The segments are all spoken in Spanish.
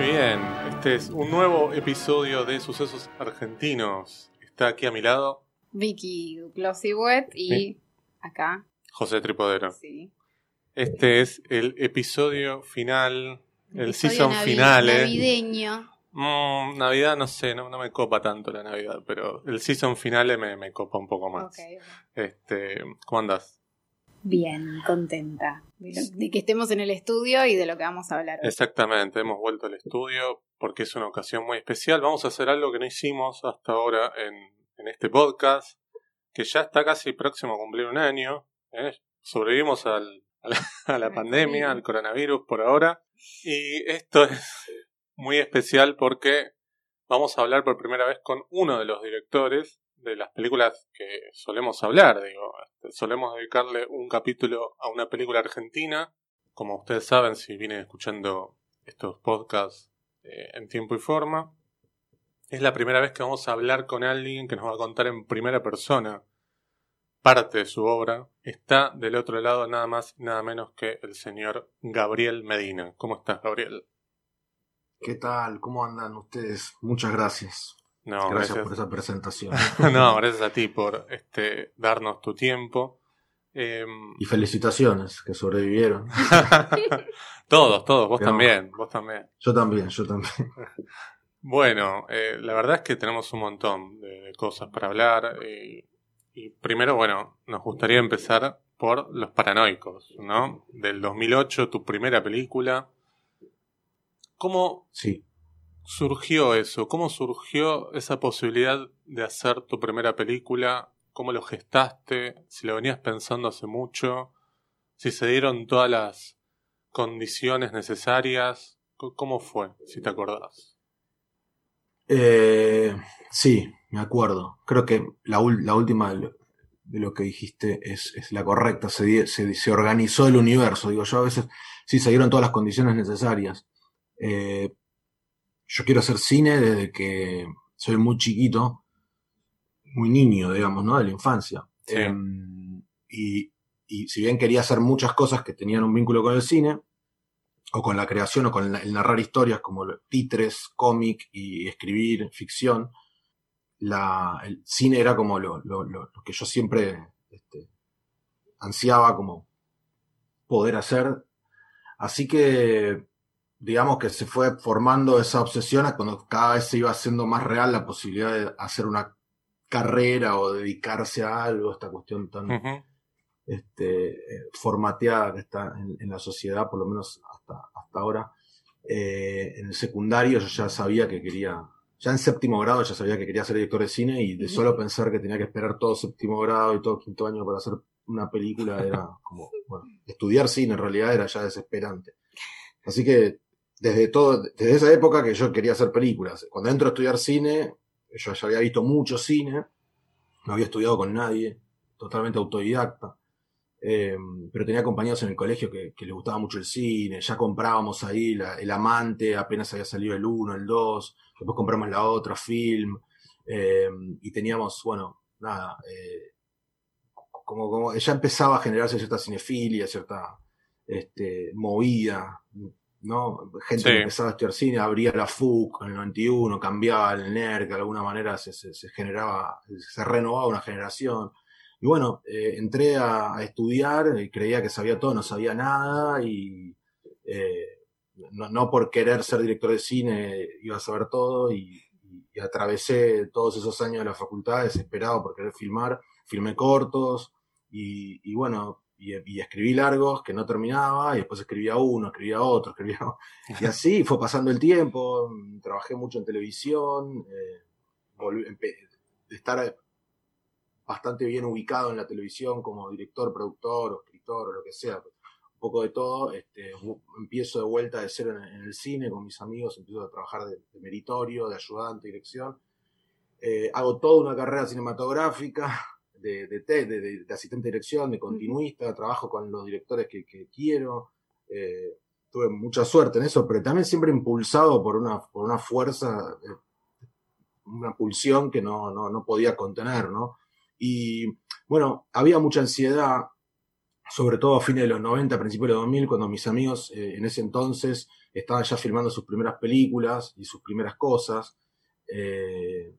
Muy bien, este es un nuevo episodio de Sucesos Argentinos. Está aquí a mi lado Vicky Glossy Wet y Sí. acá, José Tripodero. sí. Este es el episodio final, el Episodio season navi- final. Navideño. Mm, Navidad no sé, no, no me copa tanto la Navidad, pero el season finale me, me copa un poco más. Este, ¿Cómo andas? Bien, contenta de, lo- de que estemos en el estudio y de lo que vamos a hablar hoy. Exactamente, hemos vuelto al estudio porque es una ocasión muy especial. Vamos a hacer algo que no hicimos hasta ahora en, en este podcast, que ya está casi próximo a cumplir un año. ¿eh? Sobrevivimos al- a la, a la Al pandemia, al coronavirus por ahora. Y esto es muy especial porque vamos a hablar por primera vez con uno de los directores de las películas que solemos hablar. Digo, Este, solemos dedicarle un capítulo a una película argentina. Como ustedes saben, si vienen escuchando estos podcasts eh, en tiempo y forma, es la primera vez que vamos a hablar con alguien que nos va a contar en primera persona parte de su obra. Está del otro lado nada más nada menos que el señor Gabriel Medina. ¿Cómo estás, Gabriel? ¿Qué tal? ¿Cómo andan ustedes? Muchas gracias. No, gracias, gracias. por esa presentación. no, gracias a ti por este, darnos tu tiempo. Em, y felicitaciones, que sobrevivieron. todos, todos, vos también, vos también. Yo también, yo también. Bueno, eh, la verdad es que tenemos un montón de, de cosas para hablar. eh, y primero, bueno, nos gustaría empezar por Los Paranoicos, ¿no? Del 2008, tu primera película. ¿Cómo Sí. Surgió eso? ¿Cómo surgió esa posibilidad de hacer tu primera película? ¿Cómo lo gestaste? Si lo venías pensando hace mucho. Si se dieron todas las condiciones necesarias. ¿Cómo fue? Si te acordás. Eh, sí, me acuerdo. Creo que la, última de lo, que dijiste es, la correcta. Se, se organizó el universo. Digo, yo a veces sí se dieron todas las condiciones necesarias. Eh, yo quiero hacer cine desde que soy muy chiquito, muy niño, digamos, ¿no? De la infancia. Sí. Em, y, y si bien quería hacer muchas cosas que tenían un vínculo con el cine, o con la creación, o con la- el narrar historias como titres, cómic y escribir ficción, la, el cine era como lo, lo- lo- lo que yo siempre este, ansiaba como poder hacer. Así que, digamos que se fue formando esa obsesión a cuando cada vez se iba haciendo más real la posibilidad de hacer una carrera o dedicarse a algo, esta cuestión tan este, eh, formateada que está en, en la sociedad, por lo menos hasta, hasta ahora. Eh, en el secundario yo ya sabía que quería, ya en séptimo grado ya sabía que quería ser director de cine y de solo pensar que tenía que esperar todo séptimo grado y todo quinto año para hacer una película era como, bueno, estudiar cine en realidad era ya desesperante. Así que desde todo, desde esa época que yo quería hacer películas. Cuando entro a estudiar cine, yo ya había visto mucho cine, no había estudiado con nadie, totalmente autodidacta. Eh, pero tenía compañeros en el colegio que, que les gustaba mucho el cine, ya comprábamos ahí El Amante, apenas había salido el 1, el 2, después compramos la otra, Film, eh, y teníamos, bueno, nada, eh, como, como ya empezaba a generarse cierta cinefilia, cierta este, movida, ¿no? Gente Sí. que empezaba a estudiar cine, abría la FUC en el 91, cambiaba el NERC, de alguna manera se, se- se generaba, se renovaba una generación. Y bueno, eh, entré a, a estudiar, eh, creía que sabía todo, no sabía nada y eh, no, no por querer ser director de cine iba a saber todo y, y- y atravesé todos esos años de la facultad desesperado por querer filmar, filmé cortos y, y bueno, y, y escribí largos que no terminaba y después escribía uno, escribía otro, escribía y así fue pasando el tiempo, trabajé mucho en televisión, eh, estar bastante bien ubicado en la televisión como director, productor o escritor o lo que sea, un poco de todo, este, empiezo de vuelta de cero en, en el cine con mis amigos, empiezo a trabajar de, de meritorio, de ayudante, dirección, Eh, hago toda una carrera cinematográfica, de, de, te- de- de- de asistente de dirección, de continuista, trabajo con los directores que, que quiero, eh, tuve mucha suerte en eso, pero también siempre impulsado por una, por una fuerza, eh, una pulsión que no, no, no podía contener, ¿no? Y bueno, había mucha ansiedad sobre todo a fines de los 90, principios de los 2000, cuando mis amigos eh, en ese entonces estaban ya filmando sus primeras películas y sus primeras cosas. Eh,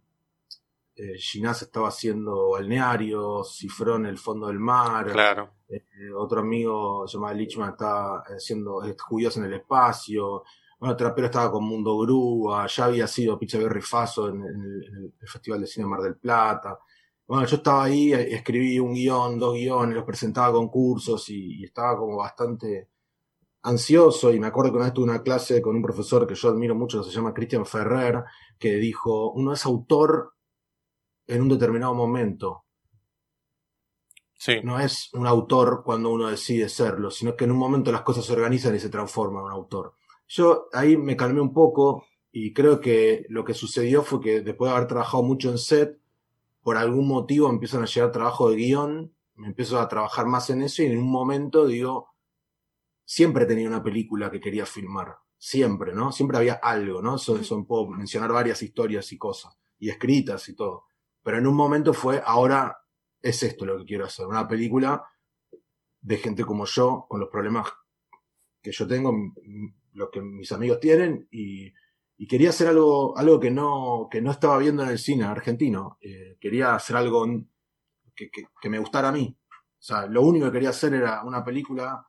eh, Ginás estaba haciendo balnearios, Cifrón el fondo del mar. Claro. Eh, otro amigo llamado Lichman estaba haciendo judíos en el espacio. Bueno, Trapero estaba con Mundo Grúa, ya había sido Pizza Berry Faso en, el, Festival de Cine Mar del Plata. Bueno, yo estaba ahí, escribí un guion, dos guiones, los presentaba a concursos y, estaba como bastante ansioso y me acuerdo que una vez tuve una clase con un profesor que yo admiro mucho, que se llama Christian Ferrer, que dijo, uno es autor en un determinado momento. Sí. No es un autor cuando uno decide serlo, sino que en un momento las cosas se organizan y se transforman en un autor. Yo ahí me calmé un poco y creo que lo que sucedió fue que después de haber trabajado mucho en set, por algún motivo empiezan a llegar trabajo de guion, me empiezo a trabajar más en eso y en un momento digo, siempre tenía una película que quería filmar, siempre, ¿no? Siempre había algo, ¿no? Eso, eso puedo mencionar varias historias y cosas, y escritas y todo. Pero en un momento fue, ahora es esto lo que quiero hacer, una película de gente como yo, con los problemas que yo tengo, los que mis amigos tienen, y, quería hacer algo, algo que, no, que no estaba viendo en el cine argentino. Eh, quería hacer algo que, que me gustara a mí. O sea, lo único que quería hacer era una película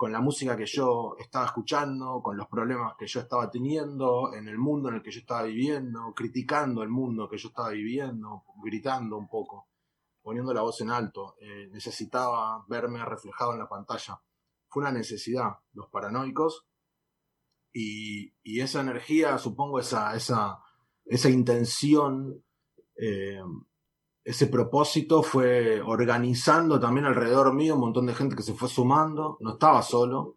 con la música que yo estaba escuchando, con los problemas que yo estaba teniendo, en el mundo en el que yo estaba viviendo, criticando el mundo que yo estaba viviendo, gritando un poco, poniendo la voz en alto. Eh, necesitaba verme reflejado en la pantalla. Fue una necesidad, los paranoicos, y, esa energía, supongo, esa, esa, esa intención eh, ese propósito fue organizando también alrededor mío un montón de gente que se fue sumando. No estaba solo.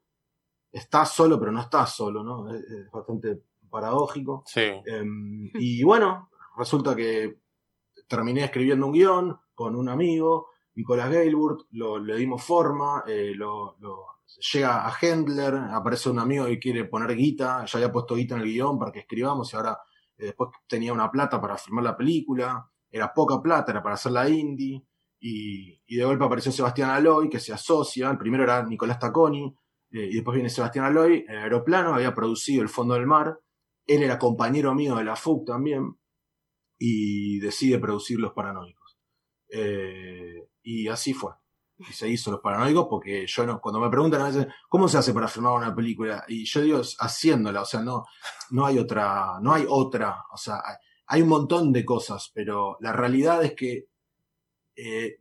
Estás solo, pero no estás solo, ¿no? Es, bastante paradójico. Sí. Em, y bueno, resulta que terminé escribiendo un guion con un amigo, Nicolás Gailburt, lo, le dimos forma, eh, lo, llega a Hendler, aparece un amigo que quiere poner guita, ya había puesto guita en el guion para que escribamos y ahora eh, después tenía una plata para filmar la película era poca plata, era para hacer la indie, y, de golpe apareció Sebastián Aloy, que se asocia, el primero era Nicolás Taconi, eh, y después viene Sebastián Aloy, el aeroplano, había producido El Fondo del Mar, él era compañero mío de la FUC también, y decide producir Los Paranoicos. Eh, y así fue. Y se hizo Los Paranoicos porque yo no, cuando me preguntan a veces, ¿cómo se hace para filmar una película? Y yo digo, haciéndola, o sea, no, no hay otra, no hay otra, o sea, hay un montón de cosas, pero la realidad es que eh,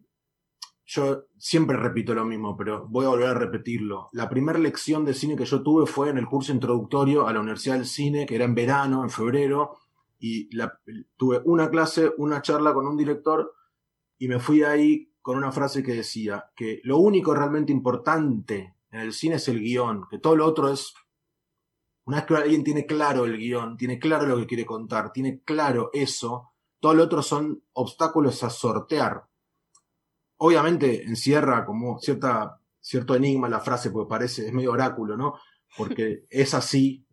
yo siempre repito lo mismo, pero voy a volver a repetirlo. La primera lección de cine que yo tuve fue en el curso introductorio a la Universidad del Cine, que era en verano, en febrero, y tuve una clase, una charla con un director, y me fui ahí con una frase que decía que lo único realmente importante en el cine es el guion, que todo lo otro es una vez que alguien tiene claro el guion, tiene claro lo que quiere contar, tiene claro eso, todo lo otro son obstáculos a sortear. Obviamente encierra como cierta, cierto enigma la frase, porque parece, es medio oráculo, ¿no? Porque es así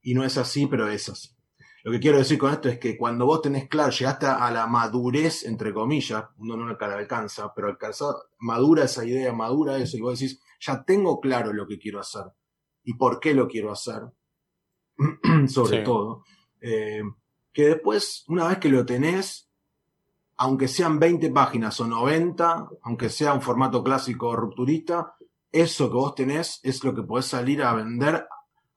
y no es así, pero es así. Lo que quiero decir con esto es que cuando vos tenés claro, llegaste a la madurez, entre comillas, uno no la alcanza, pero alcanza, madura esa idea, madura eso, y vos decís, ya tengo claro lo que quiero hacer y por qué lo quiero hacer, sobre todo, eh, que después, una vez que lo tenés, aunque sean 20 páginas o 90, aunque sea un formato clásico rupturista, eso que vos tenés es lo que podés salir a vender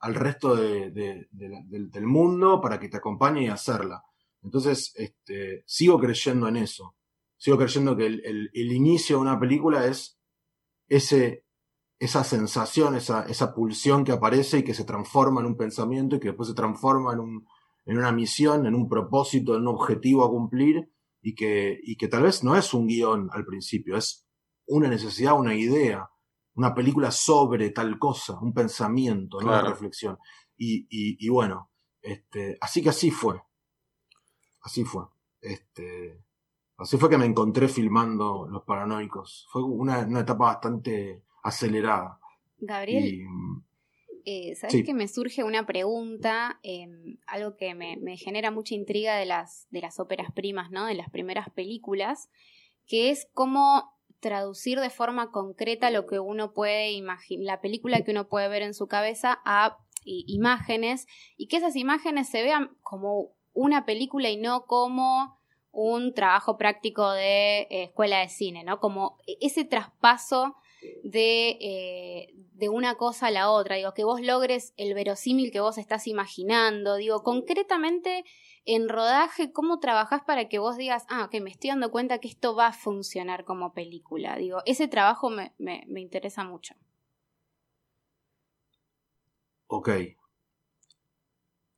al resto del mundo para que te acompañe y hacerla. Entonces, este, sigo creyendo en eso. Sigo creyendo que el inicio de una película es ese esa sensación, esa, esa pulsión que aparece y que se transforma en un pensamiento y que después se transforma en, un, en una misión, en un propósito, en un objetivo a cumplir y que, y que tal vez no es un guion al principio, es una necesidad, una idea, una película sobre tal cosa, un pensamiento, una reflexión. Y, y, y, bueno, este, así que así fue. Así fue. Este, así fue que me encontré filmando Los Paranoicos. Fue una, una etapa bastante acelerada. Gabriel, eh, ¿sabes que me surge una pregunta? Em, algo que me, genera mucha intriga de las, de las óperas primas, ¿no? De las primeras películas, que es cómo traducir de forma concreta lo que uno puede imaginar, la película que uno puede ver en su cabeza a imágenes y que esas imágenes se vean como una película y no como un trabajo práctico de eh, escuela de cine, ¿no? Como e-, ese traspaso de, eh, de, una cosa a la otra, digo, que vos logres el verosímil que vos estás imaginando, digo, concretamente en rodaje, ¿cómo trabajás para que vos digas, ah, ok, me estoy dando cuenta que esto va a funcionar como película? Digo, ese trabajo me, me, interesa mucho. Ok. Eh,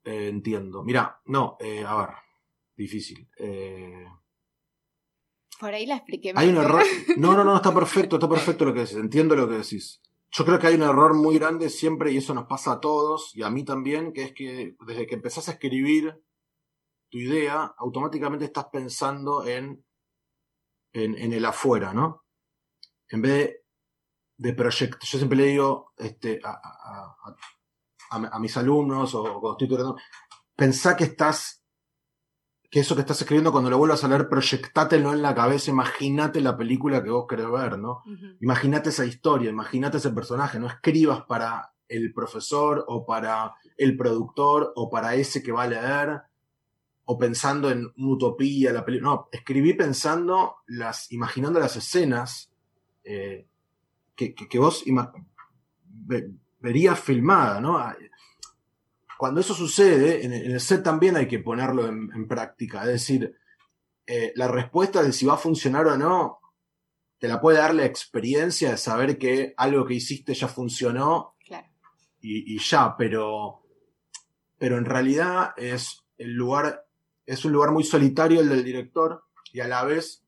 entiendo. Mira, no, a ver difícil. Eh, Por ahí la expliqué. Hay un error. No, no, no, está perfecto, está perfecto lo que decís. Entiendo lo que decís. Yo creo que hay un error muy grande siempre, y eso nos pasa a todos, y a mí también, que es que desde que empezás a escribir tu idea, automáticamente estás pensando en, en, el afuera, ¿no? En vez de, proyecto. Yo siempre le digo este, a, a, mis alumnos o cuando estoy pensá que estás que eso que estás escribiendo cuando lo vuelvas a leer, proyectátelo en la cabeza, imagínate la película que vos querés ver, ¿no? Imagínate esa historia, imagínate ese personaje, no escribas para el profesor o para el productor o para ese que va a leer o pensando en una utopía, la película. No, escribí pensando, las, imaginando las escenas eh, que, vos verías filmada, ¿no? Cuando eso sucede, en, el set también hay que ponerlo en, práctica. Es decir, eh, la respuesta de si va a funcionar o no, te la puede dar la experiencia de saber que algo que hiciste ya funcionó y, ya, pero, pero en realidad es el lugar, es un lugar muy solitario el del director y a la vez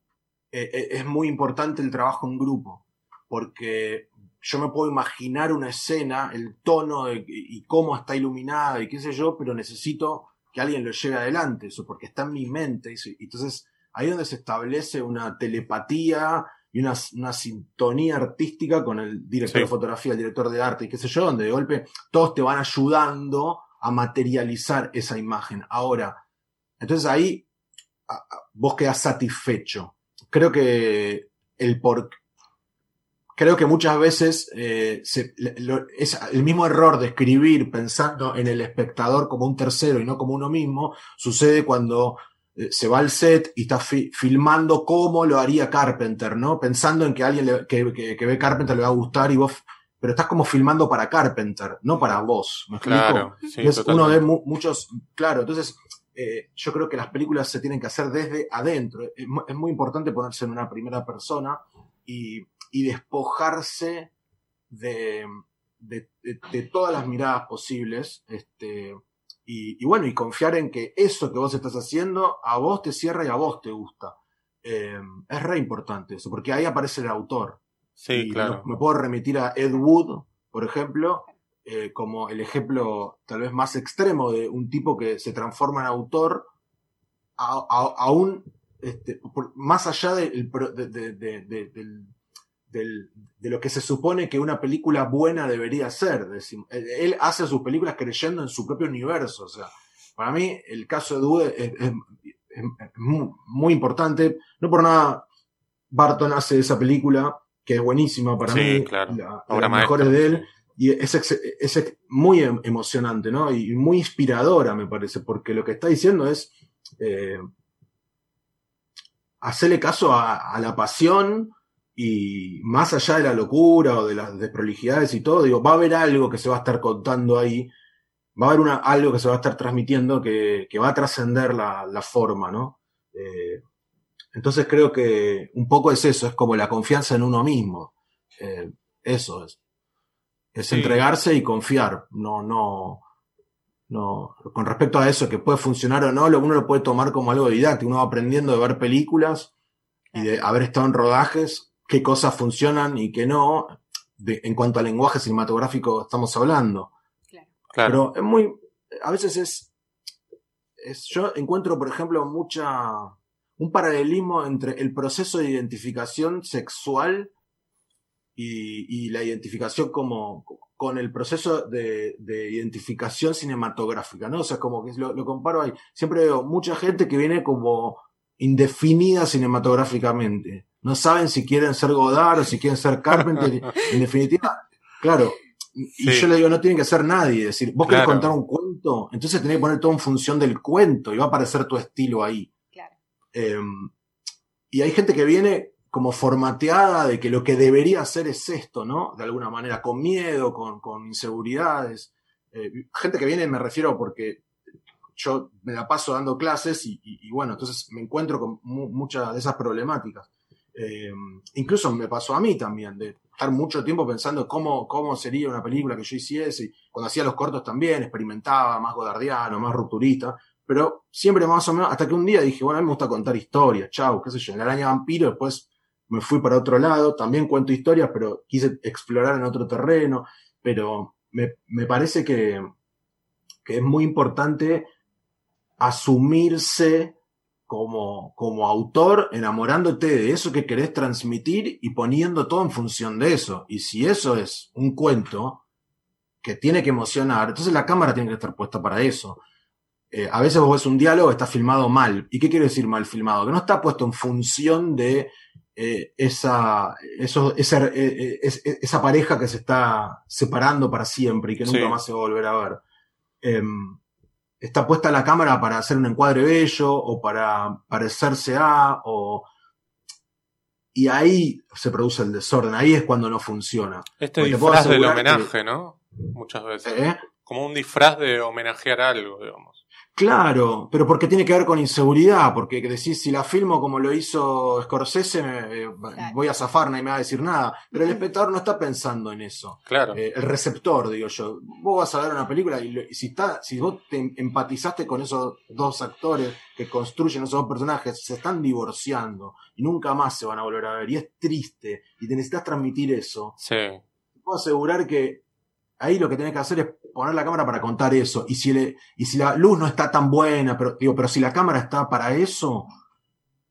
eh, eh, es muy importante el trabajo en grupo, porque yo me puedo imaginar una escena, el tono y cómo está iluminada y qué sé yo, pero necesito que alguien lo lleve adelante, eso porque está en mi mente. Y entonces ahí es donde se establece una telepatía y una, sintonía artística con el director de fotografía, el director de arte y qué sé yo, donde de golpe todos te van ayudando a materializar esa imagen. Ahora, entonces ahí vos quedás satisfecho. Creo que el por creo que muchas veces eh, es el mismo error de escribir pensando en el espectador como un tercero y no como uno mismo, sucede cuando eh, se va al set y está filmando cómo lo haría Carpenter, ¿no? Pensando en que alguien que, ve Carpenter le va a gustar y vos, pero estás como filmando para Carpenter, no para vos. ¿Me claro, es uno de muchos, claro, entonces eh, yo creo que las películas se tienen que hacer desde adentro. es muy importante ponerse en una primera persona y y despojarse de, de, todas las miradas posibles. Este, y, bueno, y confiar en que eso que vos estás haciendo a vos te cierra y a vos te gusta. Eh, es re importante eso, porque ahí aparece el autor. Sí, claro. Me, puedo remitir a Ed Wood, por ejemplo, eh, como el ejemplo tal vez más extremo de un tipo que se transforma en autor aún este, más allá del, de lo que se supone que una película buena debería ser. Él hace sus películas creyendo en su propio universo. O sea, para mí el caso de Due es, muy, importante. No por nada Barton hace esa película, que es buenísima para mí. Claro. La, mejores de él. Y es, es, muy em, emocionante, ¿no? Y muy inspiradora, me parece, porque lo que está diciendo es eh, hacerle caso a la pasión, y más allá de la locura o de las desprolijidades y todo, digo, va a haber algo que se va a estar contando ahí, va a haber una, algo que se va a estar transmitiendo que, va a trascender la, forma, ¿no? Eh, entonces creo que un poco es eso, es como la confianza en uno mismo. Eh, eso es. Es entregarse y confiar. No, no, no. Con respecto a eso, que puede funcionar o no, uno lo puede tomar como algo didáctico. Uno va aprendiendo de ver películas y de haber estado en rodajes qué cosas funcionan y qué no, en cuanto al lenguaje cinematográfico estamos hablando. Claro. Pero es muy, a veces es, es, yo encuentro, por ejemplo, mucha, un paralelismo entre el proceso de identificación sexual y, la identificación como, con el proceso de, identificación cinematográfica, ¿no? O sea, como que lo, lo comparo ahí. Siempre veo mucha gente que viene como indefinida cinematográficamente no saben si quieren ser Godard o si quieren ser Carpenter. en definitiva, claro, y yo le digo, no tiene que ser nadie. Es decir, vos querés contar un cuento, entonces tenés que poner todo en función del cuento y va a aparecer tu estilo ahí. Claro. Em, y hay gente que viene como formateada de que lo que debería hacer es esto, ¿no? De alguna manera, con miedo, con, con inseguridades. Eh, gente que viene, me refiero porque yo me la paso dando clases y, bueno, entonces me encuentro con muchas de esas problemáticas. Em, incluso me pasó a mí también, de estar mucho tiempo pensando cómo, cómo sería una película que yo hiciese. Cuando hacía los cortos también, experimentaba, más godardiano, más rupturista, pero siempre más o menos, hasta que un día dije, bueno, a mí me gusta contar historias, chau, qué sé yo, en la araña vampiro, después me fui para otro lado, también cuento historias, pero quise explorar en otro terreno, pero me, me parece que, que es muy importante asumirse como, como autor enamorándote de eso que querés transmitir y poniendo todo en función de eso. Y si eso es un cuento que tiene que emocionar, entonces la cámara tiene que estar puesta para eso. Eh, a veces vos ves un diálogo, está filmado mal. ¿Y qué quiere decir mal filmado? Que no está puesto en función de eh, esa, eso, esa, eh, esa pareja que se está separando para siempre y que nunca más se va a volver a ver. Está puesta la cámara para hacer un encuadre bello o para parecerse a o y ahí se produce el desorden, ahí es cuando no funciona. Este disfraz del homenaje, ¿no? Muchas veces. ¿Eh? Como un disfraz de homenajear algo, digamos. Claro, pero porque tiene que ver con inseguridad, porque decís, si la filmo como lo hizo Scorsese, eh, voy a zafar, nadie me va a decir nada. Pero el espectador no está pensando en eso. Claro. Eh, el receptor, digo yo. Vos vas a ver una película y, si, está, si vos te empatizaste con esos dos actores que construyen esos dos personajes, se están divorciando y nunca más se van a volver a ver. Y es triste y te necesitas transmitir eso. Sí. puedo asegurar que ahí lo que tenés que hacer es poner la cámara para contar eso. Y si, le, y si la luz no está tan buena, pero, digo, pero si la cámara está para eso,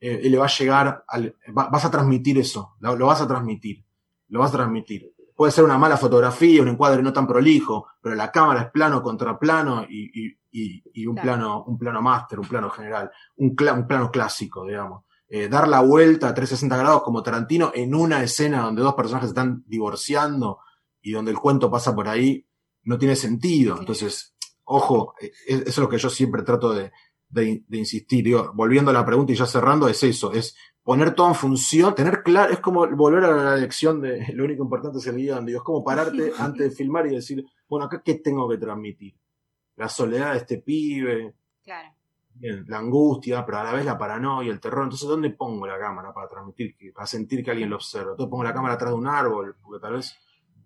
eh, le va a llegar, al, vas a transmitir eso, lo, vas a transmitir, lo vas a transmitir. Puede ser una mala fotografía, un encuadre no tan prolijo, pero la cámara es plano contra plano y, y, y un, plano, un plano máster, un plano general, un, un plano clásico, digamos. Eh, dar la vuelta a 360 grados como Tarantino en una escena donde dos personajes están divorciando y donde el cuento pasa por ahí, no tiene sentido. Entonces, ojo, e, e, eso es lo que yo siempre trato de, insistir. Digo, volviendo a la pregunta y ya cerrando, es eso, es poner todo en función, tener claro, es como volver a la lección de lo único importante es el guion, digo, es como pararte antes de filmar y decir, bueno, acá qué tengo que transmitir. La soledad de este pibe. Claro. la angustia, pero a la vez la paranoia, el terror. Entonces, ¿dónde pongo la cámara para transmitir, para sentir que alguien lo observa? Entonces pongo la cámara atrás de un árbol, porque tal vez,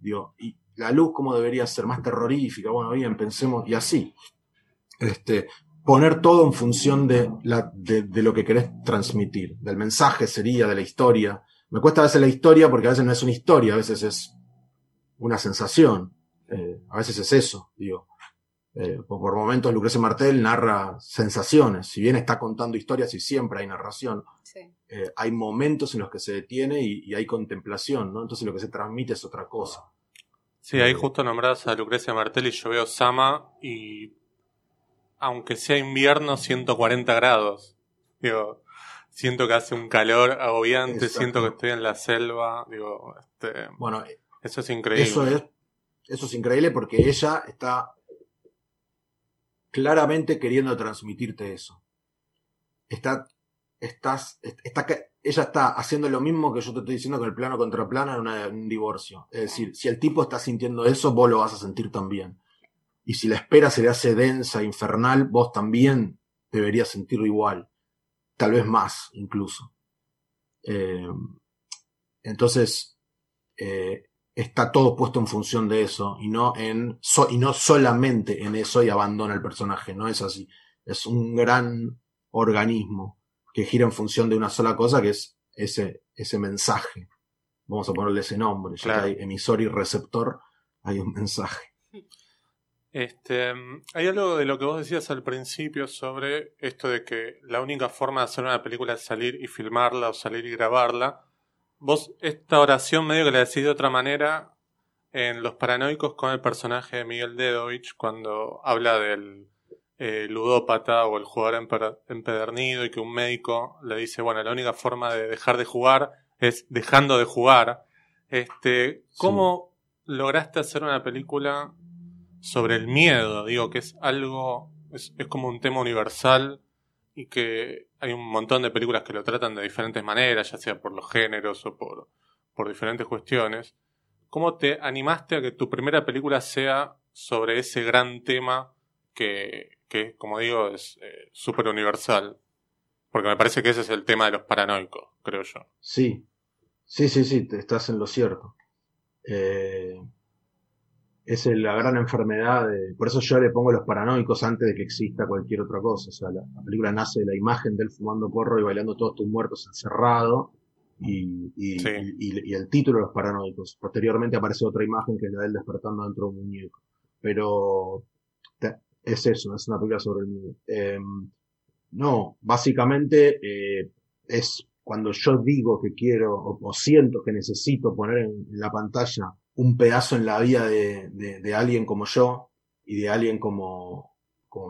y la luz cómo debería ser más terrorífica, bueno, bien, pensemos, y así. Este, poner todo en función de, la, de, lo que querés transmitir, del mensaje sería, de la historia. Me cuesta a veces la historia porque a veces no es una historia, a veces es una sensación, eh, a veces es eso, digo. Eh, por momentos Lucrecia Martel narra sensaciones, si bien está contando historias y siempre hay narración, eh, hay momentos en los que se detiene y, y, hay contemplación, ¿no? Entonces lo que se transmite es otra cosa. Sí, ahí justo nombrás a Lucrecia Martel y yo veo Sama y aunque sea invierno, 140 grados. Digo, siento que hace un calor agobiante, siento que estoy en la selva, digo, este, bueno, eso es increíble. Eso es, eso es increíble porque ella está claramente queriendo transmitirte eso. Está, estás, está, ella está haciendo lo mismo que yo te estoy diciendo con el plano contra plano en, un divorcio. Es decir, si el tipo está sintiendo eso, vos lo vas a sentir también. Y si la espera se le hace densa, infernal, vos también deberías sentirlo igual. Tal vez más, incluso. Eh, entonces, eh, está todo puesto en función de eso y no, en, y no solamente en eso y abandona el personaje. No es así. Es un gran organismo que gira en función de una sola cosa, que es ese, ese mensaje. Vamos a ponerle ese nombre, ya que hay emisor y receptor, hay un mensaje. Este, hay algo de lo que vos decías al principio sobre esto de que la única forma de hacer una película es salir y filmarla o salir y grabarla. Vos esta oración medio que la decís de otra manera en Los Paranoicos con el personaje de Miguel Dedovich cuando habla del eh, ludópata o el jugador empedernido y que un médico le dice, bueno, la única forma de dejar de jugar es dejando de jugar. Este, ¿Cómo lograste hacer una película sobre el miedo? Digo que es algo, es, es como un tema universal y que hay un montón de películas que lo tratan de diferentes maneras, ya sea por los géneros o por, por diferentes cuestiones. ¿Cómo te animaste a que tu primera película sea sobre ese gran tema que, que como digo, es eh, súper universal? Porque me parece que ese es el tema de los paranoicos, creo yo. Sí, sí, sí, sí, te estás en lo cierto. Eh, es la gran enfermedad, de, por eso yo le pongo los paranoicos antes de que exista cualquier otra cosa. O sea, la, película nace de la imagen de él fumando porro y bailando todos tus muertos encerrado y, y, el título de los paranoicos. Posteriormente aparece otra imagen que es la de él despertando dentro de un muñeco. Pero es eso, es una película sobre el miedo. Em, no, básicamente eh, es cuando yo digo que quiero o, siento que necesito poner en, la pantalla un pedazo en la vida de, de, alguien como yo y de alguien como,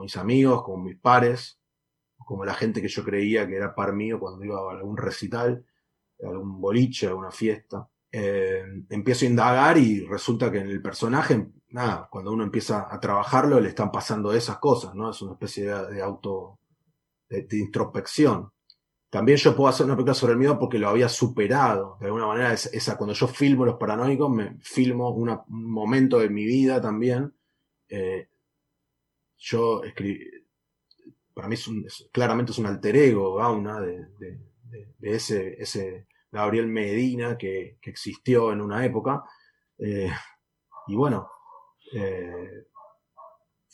mis amigos, como mis pares, como la gente que yo creía que era par mío cuando iba a algún recital, algún boliche, a alguna fiesta. Eh, empiezo a indagar y resulta que en el personaje, nada, cuando uno empieza a trabajarlo le están pasando esas cosas, ¿no? Es una especie de auto, de, introspección. También yo puedo hacer una película sobre el miedo porque lo había superado. De alguna manera, esa, cuando yo filmo Los Paranoicos, me filmo un momento de mi vida también. Eh, yo escribí, para mí es, claramente es un alter ego, Gauna, de, de, ese, ese Gabriel Medina que, existió en una época. Eh, y bueno, eh,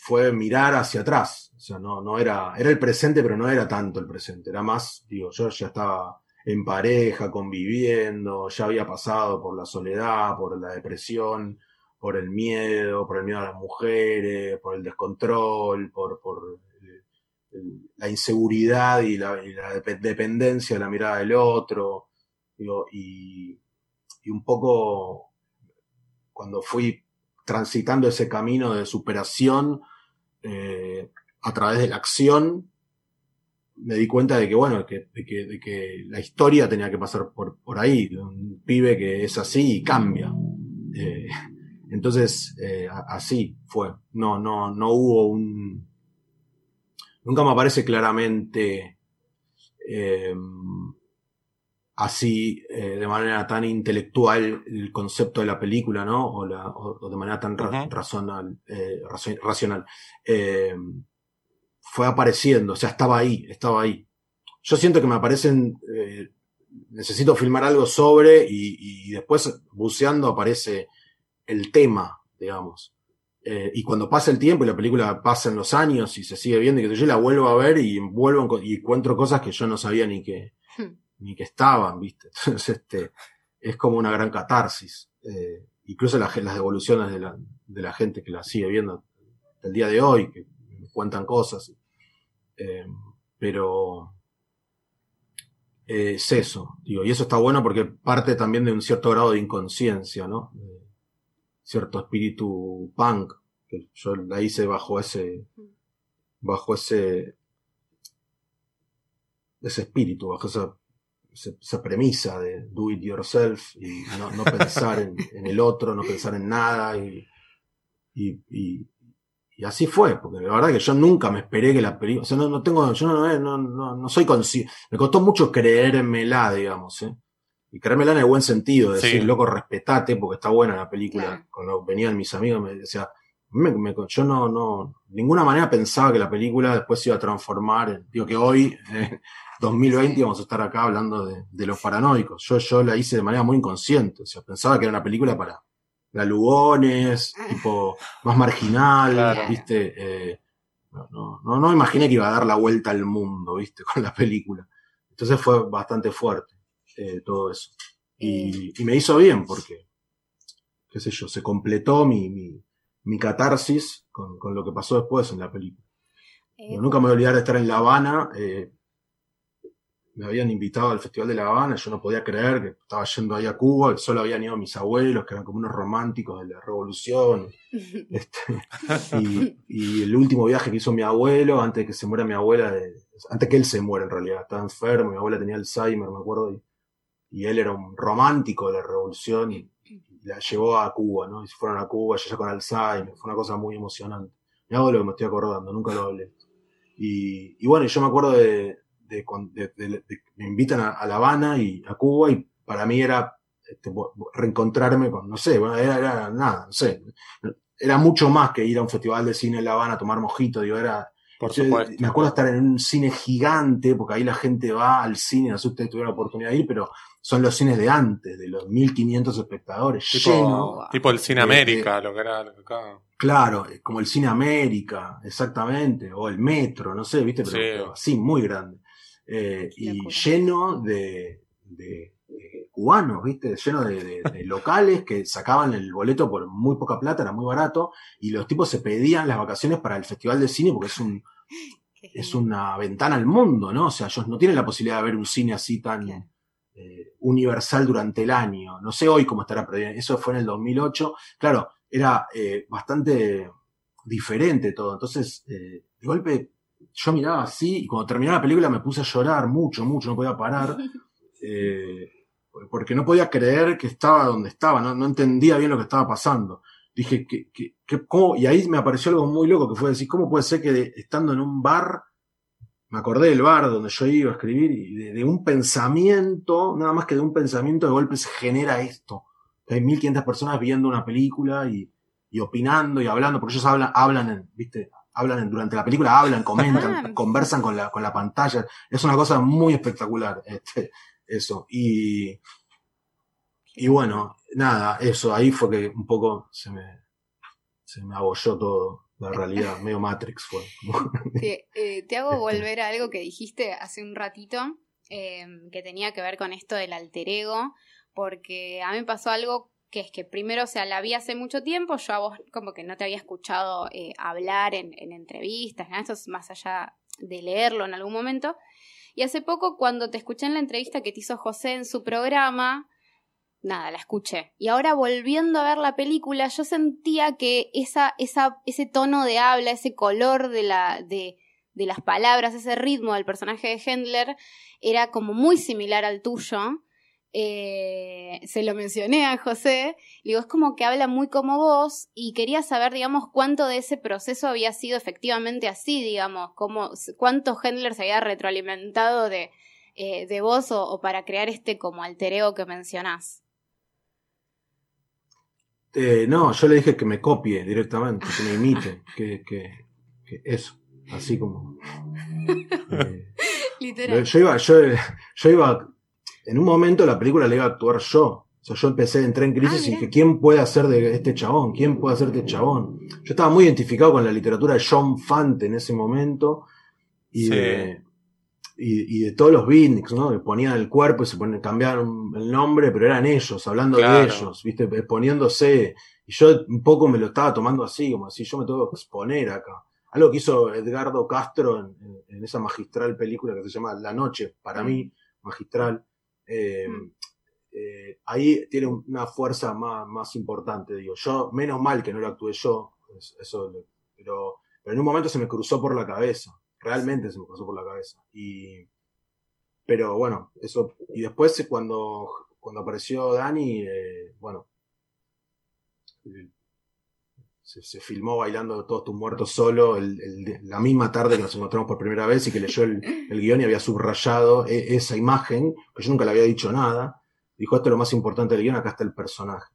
fue mirar hacia atrás. O sea, no, no era, era el presente, pero no era tanto el presente. Era más, digo, yo ya estaba en pareja, conviviendo, ya había pasado por la soledad, por la depresión, por el miedo, por el miedo a las mujeres, por el descontrol, por, por la inseguridad y la, dependencia de la mirada del otro. Digo, y un poco cuando fui transitando ese camino de superación, eh, a través de la acción, me di cuenta de que, bueno, que, de que, la historia tenía que pasar por, por ahí. Un pibe que es así y cambia. Eh, entonces, eh, así fue. No, no, no hubo un. Nunca me aparece claramente así eh, de manera tan intelectual el concepto de la película, ¿no? O, la, o, de manera tan razonal, eh, racional. Eh, fue apareciendo, o sea, estaba ahí, estaba ahí. Yo siento que me aparecen, necesito filmar algo sobre y, y, después buceando aparece el tema, digamos. Y cuando pasa el tiempo y la película pasa en los años y se sigue viendo y que yo la vuelvo a ver y vuelvo y encuentro cosas que yo no sabía ni que, ni que estaban, ¿viste? Entonces, este, es como una gran catarsis. Eh, incluso las devoluciones de la, de la, gente que la sigue viendo el día de hoy, que cuentan cosas. Eh, pero eh, es eso, digo, y eso está bueno porque parte también de un cierto grado de inconsciencia, ¿no? cierto espíritu punk, que yo la hice bajo ese, bajo ese, ese espíritu, bajo esa esa premisa de do it yourself y no, pensar en, el otro, no pensar en nada y, y, así fue, porque la verdad que yo nunca me esperé que la película, o sea, no, no tengo, yo no, no, no, soy consciente, me costó mucho creérmela, digamos, ¿eh? y creérmela en el buen sentido, decir, loco, respetate porque está buena la película. Cuando venían mis amigos me decía, yo no, no, de ninguna manera pensaba que la película después se iba a transformar, digo que hoy, 2020 vamos a estar acá hablando de, los paranoicos. Yo, yo la hice de manera muy inconsciente, o sea, pensaba que era una película para galugones, tipo más marginal, viste, eh, no, no, no, imaginé que iba a dar la vuelta al mundo, viste, con la película. Entonces fue bastante fuerte eh, todo eso. Y, y, me hizo bien porque, qué sé yo, se completó mi, mi, mi catarsis con, con, lo que pasó después en la película. Eh, nunca me voy a olvidar de estar en La Habana, eh, me habían invitado al Festival de La Habana, yo no podía creer que estaba yendo ahí a Cuba, solo habían ido mis abuelos, que eran como unos románticos de la revolución. Este, y, el último viaje que hizo mi abuelo, antes de que se muera mi abuela, antes que él se muera en realidad, estaba enfermo, mi abuela tenía Alzheimer, me acuerdo, y, y él era un romántico de la revolución y, la llevó a Cuba, ¿no? Y se fueron a Cuba, ya con Alzheimer, fue una cosa muy emocionante. Me hago lo que me estoy acordando, nunca lo hablé. Y, y bueno, yo me acuerdo de, de, me invitan a, La Habana y a Cuba y para mí era este, reencontrarme con, no sé, era, era, nada, no sé, era mucho más que ir a un festival de cine en La Habana a tomar mojito, digo, era... Por supuesto. Me acuerdo estar en un cine gigante, porque ahí la gente va al cine, no sé si ustedes tuvieron la oportunidad de ir, pero son los cines de antes, de los 1500 espectadores, tipo, lleno. Tipo el Cine América, lo que era acá. Claro, como el Cine América, exactamente, o el Metro, no sé, viste, pero, así, muy grande. Eh, y lleno de, de, cubanos, ¿viste? Lleno de, locales que sacaban el boleto por muy poca plata, era muy barato, y los tipos se pedían las vacaciones para el Festival de Cine porque es un es una ventana al mundo, ¿no? O sea, ellos no tienen la posibilidad de ver un cine así tan eh, universal durante el año. No sé hoy cómo estará, pero eso fue en el 2008. Claro, era eh, bastante diferente todo. Entonces, de golpe yo miraba así y cuando terminó la película me puse a llorar mucho, mucho, no podía parar. Eh, porque no podía creer que estaba donde estaba, no, entendía bien lo que estaba pasando. Dije, que, ¿cómo? Y ahí me apareció algo muy loco que fue decir, ¿cómo puede ser que estando en un bar, me acordé del bar donde yo iba a escribir, y de, un pensamiento, nada más que de un pensamiento de golpe se genera esto. hay 1500 personas viendo una película y, y opinando y hablando, porque ellos hablan, hablan en, viste, hablan durante la película, hablan, comentan, conversan con la, con la pantalla. Es una cosa muy espectacular, este, eso. Y, y bueno, nada, eso, ahí fue que un poco se me, se me abolló todo. La realidad, medio Matrix fue. Eh, te hago volver a algo que dijiste hace un ratito, em, que tenía que ver con esto del alter ego, porque a mí me pasó algo que es que primero, o sea, la vi hace mucho tiempo, yo a vos como que no te había escuchado eh, hablar en, entrevistas, esto es más allá de leerlo en algún momento. Y hace poco, cuando te escuché en la entrevista que te hizo José en su programa, nada, la escuché. Y ahora volviendo a ver la película, yo sentía que esa, ese tono de habla, ese color de, la, de, de las palabras, ese ritmo del personaje de Hendler, era como muy similar al tuyo. Eh, se lo mencioné a José, digo, es como que habla muy como vos y quería saber, digamos, cuánto de ese proceso había sido efectivamente así, digamos, cómo, cuánto Hendler se había retroalimentado de, eh, de vos o, para crear este como altereo que mencionás. Eh, no, yo le dije que me copie directamente, que me imite, que, que, que, eso, así como... Literal. Yo iba, yo, yo iba en un momento la película la iba a actuar yo. O sea, yo empecé, entré en crisis ah, y dije, ¿quién puede hacer de este chabón? ¿Quién puede hacer de este chabón? Yo estaba muy identificado con la literatura de John Fante en ese momento y, de, y, de todos los beatniks, ¿no? Que ponían el cuerpo y se ponían, cambiaron el nombre, pero eran ellos, hablando de ellos, ¿viste? Exponiéndose. Y yo un poco me lo estaba tomando así, como así, yo me tengo que exponer acá. Algo que hizo Edgardo Castro en, en esa magistral película que se llama La Noche, para mm. mí, magistral eh, mm. eh, ahí tiene una fuerza más, más, importante, digo. Yo, menos mal que no lo actué yo, eso, pero, pero en un momento se me cruzó por la cabeza, realmente se me cruzó por la cabeza. Y, pero bueno, eso, y después cuando, cuando apareció Dani, eh, bueno, se, filmó bailando Todos tus muertos solo la misma tarde que nos encontramos por primera vez y que leyó el, guion y había subrayado e, esa imagen, que yo nunca le había dicho nada. Dijo, esto es lo más importante del guion, acá está el personaje.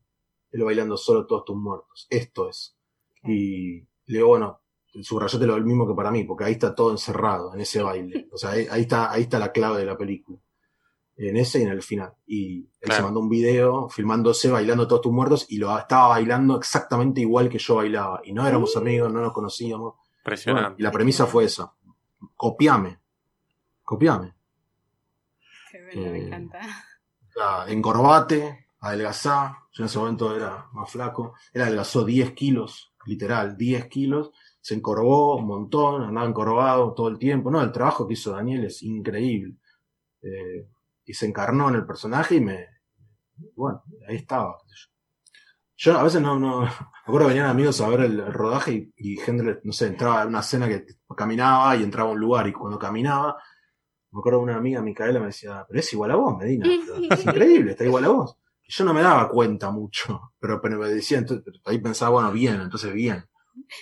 Él bailando solo Todos tus muertos. Esto es. Y le digo, bueno, subrayate lo mismo que para mí, porque ahí está todo encerrado en ese baile. O sea, ahí está, ahí está la clave de la película en ese y en el final. Y él se mandó un video filmándose bailando todos tus muertos y lo estaba bailando exactamente igual que yo bailaba. Y no éramos mm. amigos, no nos conocíamos. Impresionante. y la premisa fue esa. Copiame. Copiame. Qué me eh, encanta. encorvate, adelgazá. Yo en ese momento era más flaco. Él adelgazó 10 kilos, literal, 10 kilos. Se encorvó un montón, andaba encorvado todo el tiempo. No, el trabajo que hizo Daniel es increíble. Eh, y se encarnó en el personaje y me. Bueno, ahí estaba. Yo a veces no. no me acuerdo que venían amigos a ver el, rodaje y, y, no sé, entraba en una escena que caminaba y entraba a un lugar y cuando caminaba me acuerdo de una amiga, Micaela, me decía, pero es igual a vos, Medina. es increíble, está igual a vos. Y yo no me daba cuenta mucho, pero, pero me decía, entonces, ahí pensaba, bueno, bien, entonces bien.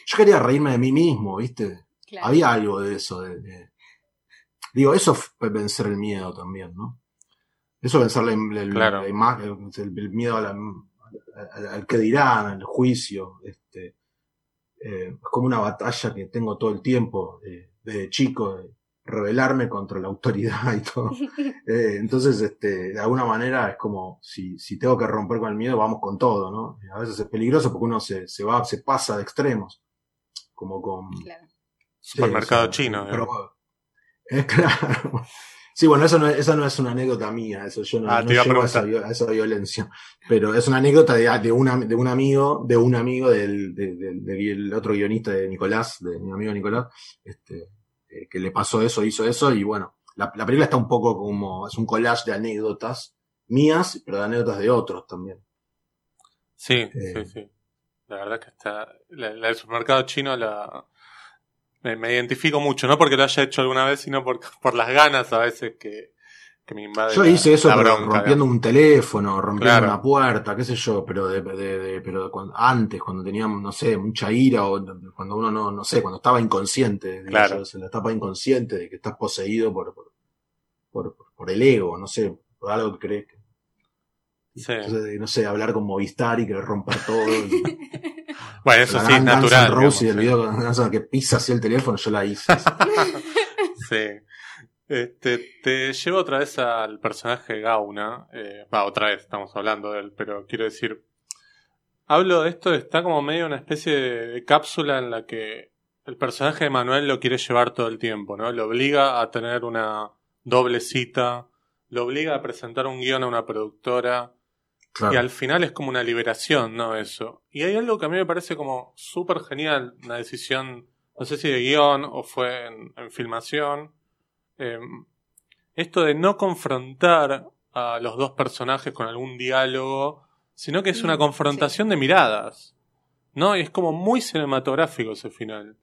Yo quería reírme de mí mismo, ¿viste? Claro. Había algo de eso. De, de- Digo, eso fue vencer el miedo también, ¿no? Eso vencer la, im- el, Claro. la ima- el- el miedo a la- al, al que dirán, al juicio. Este, eh, es como una batalla que tengo todo el tiempo, eh, desde chico, de rebelarme contra la autoridad y todo. Eh, entonces, este, de alguna manera es como, si, si tengo que romper con el miedo, vamos con todo, ¿no? A veces es peligroso porque uno se, se va, se pasa de extremos. Como con, Claro. Supermercado Sí, chino. pero, claro. Sí, bueno, eso no, es- esa no es una anécdota mía, eso yo no, Ah, no te iba a esa, violencia. Pero es una anécdota de, de, una, de un amigo, de un amigo del, de- del- del otro guionista de Nicolás, de mi amigo Nicolás, este, eh, que le pasó eso, hizo eso, y bueno, la, la película está un poco como, es un collage de anécdotas mías, pero de anécdotas de otros también. Sí, Eh. sí, sí. La verdad que está. La, la del supermercado chino la. Me, me identifico mucho, no porque lo haya hecho alguna vez, sino por, por las ganas a veces que, que me invade. Yo la- hice eso la pero bronca, rompiendo digamos. un teléfono, rompiendo Claro. una puerta, qué sé yo, pero de, de- de- pero cuando- antes, cuando teníamos, no sé, mucha ira o cuando uno no, no sé, cuando estaba inconsciente, digo Claro. es la etapa inconsciente de que estás poseído por, por, por, por el ego, no sé, por algo que crees. que- Sí. Entonces, no sé, hablar con Movistar y querer romper todo. y- Bueno, eso la sí es natural. Roses y el sí. video N' que pisa así el teléfono, yo la hice. Sí. Este, te llevo otra vez al personaje de Gauna. Eh, va, otra vez estamos hablando de él, pero quiero decir. Hablo de esto, está como medio una especie de, de cápsula en la que el personaje de Manuel lo quiere llevar todo el tiempo, ¿no? Lo obliga a tener una doble cita, lo obliga a presentar un guion a una productora, Claro. y al final es como una liberación, ¿no? Eso. Y hay algo que a mí me parece como súper genial, una decisión, no sé si de guion o fue en, en filmación. eh, esto de no confrontar a los dos personajes con algún diálogo, sino que es una Mm, confrontación de miradas. ¿No? Y es como muy cinematográfico ese final.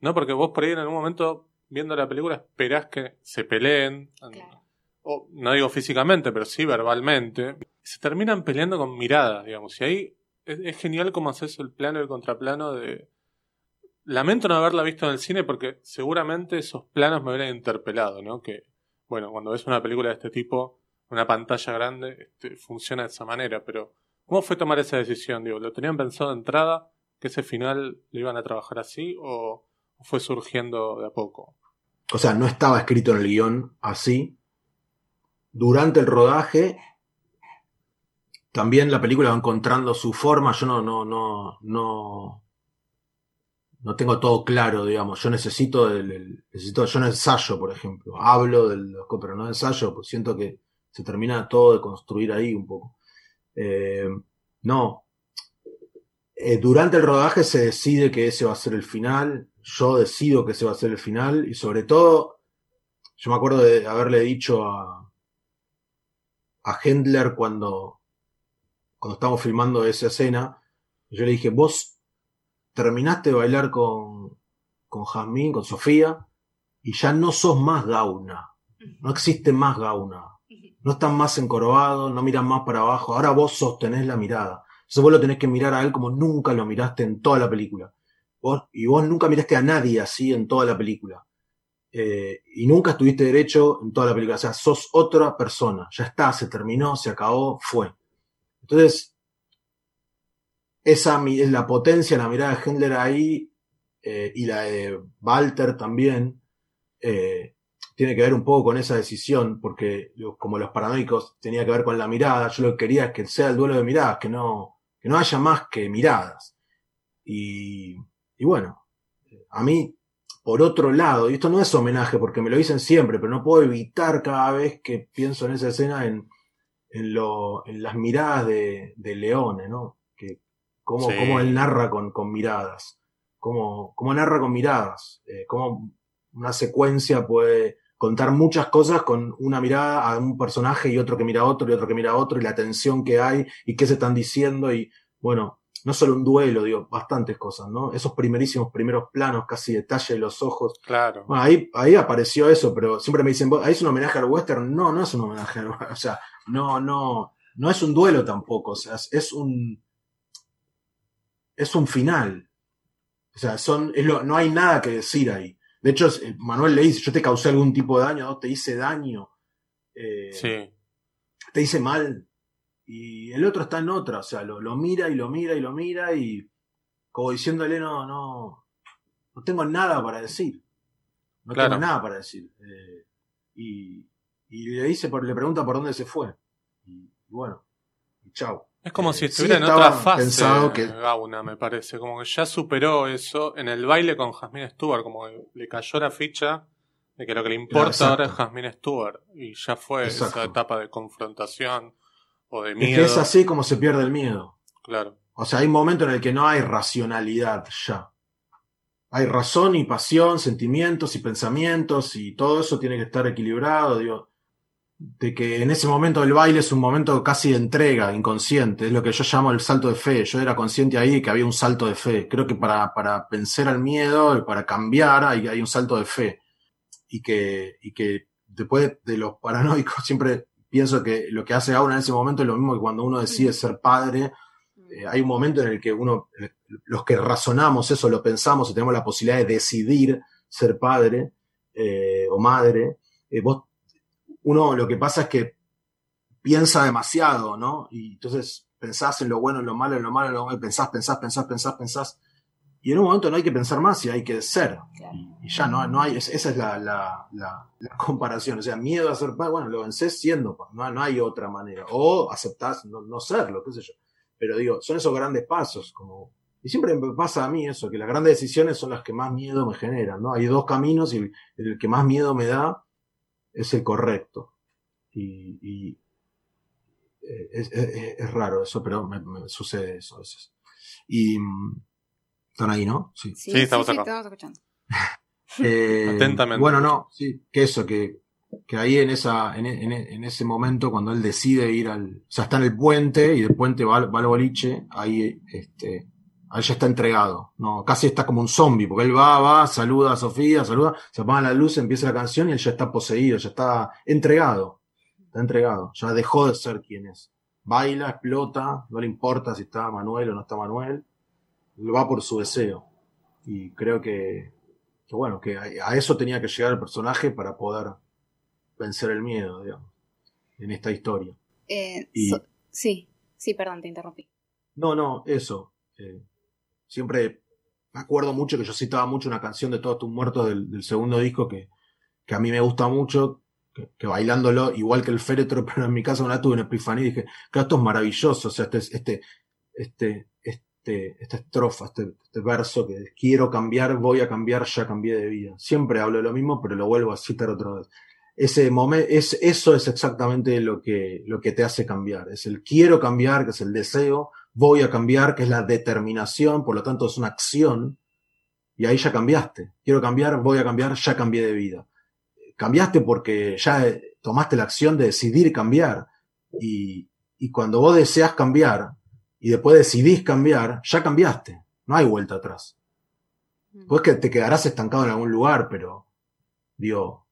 ¿No? Porque vos por ahí en algún momento, viendo la película, esperás que se peleen. Claro. O, no digo físicamente, pero sí verbalmente. Se terminan peleando con miradas, digamos. Y ahí es, genial cómo haces el plano y el contraplano de. Lamento no haberla visto en el cine porque seguramente esos planos me hubieran interpelado, ¿no? Que, bueno, cuando ves una película de este tipo, una pantalla grande, este, funciona de esa manera. Pero, ¿cómo fue tomar esa decisión? Digo, ¿lo tenían pensado de entrada que ese final lo iban a trabajar así o fue surgiendo de a poco? O sea, no estaba escrito en el guion así. Durante el rodaje, también la película va encontrando su forma. Yo no, no, no, no, no tengo todo claro, digamos. Yo necesito el, necesito, yo no ensayo, por ejemplo. Hablo del, pero no ensayo, pues siento que se termina todo de construir ahí un poco. Eh, no. Eh, durante el rodaje se decide que ese va a ser el final. Yo decido que ese va a ser el final. Y sobre todo, yo me acuerdo de haberle dicho a, a Hendler cuando, cuando estábamos filmando esa escena. Yo le dije, vos terminaste de bailar con, con Jazmín, con Sofía, y ya no sos más Gauna. No existe más Gauna. No están más encorvados, no miran más para abajo. Ahora vos sostenés la mirada. Entonces vos lo tenés que mirar a él como nunca lo miraste en toda la película. Vos, y vos nunca miraste a nadie así en toda la película. Eh, y nunca estuviste derecho en toda la película. O sea, sos otra persona. Ya está, se terminó, se acabó, fue. Entonces, esa la potencia, la mirada de Hendler ahí, eh, y la de Walter también, eh, tiene que ver un poco con esa decisión, porque como los paranoicos tenía que ver con la mirada, yo lo que quería es que sea el duelo de miradas, que no, que no haya más que miradas. Y, y bueno, a mí, por otro lado, y esto no es homenaje porque me lo dicen siempre, pero no puedo evitar cada vez que pienso en esa escena en, en, lo, en las miradas de, de Leone, ¿no? Que, cómo, Sí. cómo él narra con, con miradas, cómo, cómo narra con miradas, eh, cómo una secuencia puede contar muchas cosas con una mirada a un personaje y otro que mira a otro y otro que mira a otro y la tensión que hay y qué se están diciendo y bueno, no solo un duelo, digo, bastantes cosas, ¿no? Esos primerísimos primeros planos, casi detalle de los ojos. Claro. Bueno, ahí, ahí apareció eso, pero siempre me dicen, ¿ahí es un homenaje al western? No, no es un homenaje al western. O sea, no, no, no es un duelo tampoco. O sea, es un. Es un final. O sea, son, es lo, no hay nada que decir ahí. De hecho, Manuel le dice, yo te causé algún tipo de daño, te hice daño. Eh, sí. Te hice mal. Y el otro está en otra, o sea, lo, lo, mira y lo mira y lo mira y como diciéndole, no, no, no tengo nada para decir. No tengo nada para decir. Eh, y, y, le dice, le pregunta por dónde se fue. Y, bueno, y chau. Es como si eh, estuviera en otra fase pensado que... Gauna, me parece. Como que ya superó eso en el baile con Jasmine Stewart. Como que le cayó la ficha de que lo que le importa ahora es Jasmine Stewart. Y ya fue esa etapa de confrontación o de miedo. Es que es así como se pierde el miedo. Claro. O sea, hay un momento en el que no hay racionalidad ya. Hay razón y pasión, sentimientos y pensamientos y todo eso tiene que estar equilibrado. Digo, de que en ese momento del baile es un momento casi de entrega, inconsciente, es lo que yo llamo el salto de fe. Yo era consciente ahí que había un salto de fe. Creo que para, para vencer al miedo y para cambiar hay, hay un salto de fe. Y que, y que después de los paranoicos siempre pienso que lo que hace Aura en ese momento es lo mismo que cuando uno decide ser padre. Eh, hay un momento en el que uno, los que razonamos eso, lo pensamos y tenemos la posibilidad de decidir ser padre eh, o madre, eh, vos, uno lo que pasa es que piensa demasiado, ¿no? Y entonces pensás en lo bueno, en lo malo, en lo malo, en lo malo, pensás, pensás, pensás, pensás, pensás, y en un momento no hay que pensar más y hay que ser. Y, ya no, no hay, esa es la, la, la, comparación. O sea, miedo a ser padre, bueno, lo vences siendo no, no hay otra manera. O aceptás no, no serlo, qué sé yo. Pero digo, son esos grandes pasos, como y siempre me pasa a mí eso, que las grandes decisiones son las que más miedo me generan, ¿no? Hay dos caminos y el, que más miedo me da es el correcto. Y, y eh, es, es, es, raro eso, pero me, me, sucede eso a veces. Y están ahí, ¿no? Sí, sí, estamos, estamos escuchando. eh, Atentamente. Bueno, no, sí, que eso, que, que ahí en, esa, en, en, en, ese momento, cuando él decide ir al. O sea, está en el puente y del puente va, va al boliche, ahí, este, ahí ya está entregado. No, casi está como un zombie, porque él va, va, saluda a Sofía, saluda, se apaga la luz, empieza la canción y él ya está poseído, ya está entregado. Está entregado, ya dejó de ser quien es. Baila, explota, no le importa si está Manuel o no está Manuel va por su deseo. Y creo que, bueno, que a, eso tenía que llegar el personaje para poder vencer el miedo, digamos, en esta historia. Eh, sí, sí, perdón, te interrumpí. No, no, eso. Eh, siempre me acuerdo mucho que yo citaba mucho una canción de Todos tus muertos del, segundo disco que, que, a mí me gusta mucho, que, bailándolo, igual que el féretro, pero en mi caso no tuve una epifanía y dije, claro, esto es maravilloso, o sea, este, este, este, este, esta estrofa, este, este, verso que quiero cambiar, voy a cambiar, ya cambié de vida. Siempre hablo de lo mismo, pero lo vuelvo a citar otra vez. Ese momento, es, eso es exactamente lo que, lo que te hace cambiar. Es el quiero cambiar, que es el deseo, voy a cambiar, que es la determinación, por lo tanto es una acción, y ahí ya cambiaste. Quiero cambiar, voy a cambiar, ya cambié de vida. Cambiaste porque ya tomaste la acción de decidir cambiar. Y, y cuando vos deseas cambiar, y después decidís cambiar, ya cambiaste. No hay vuelta atrás. Pues que te quedarás estancado en algún lugar, pero digo,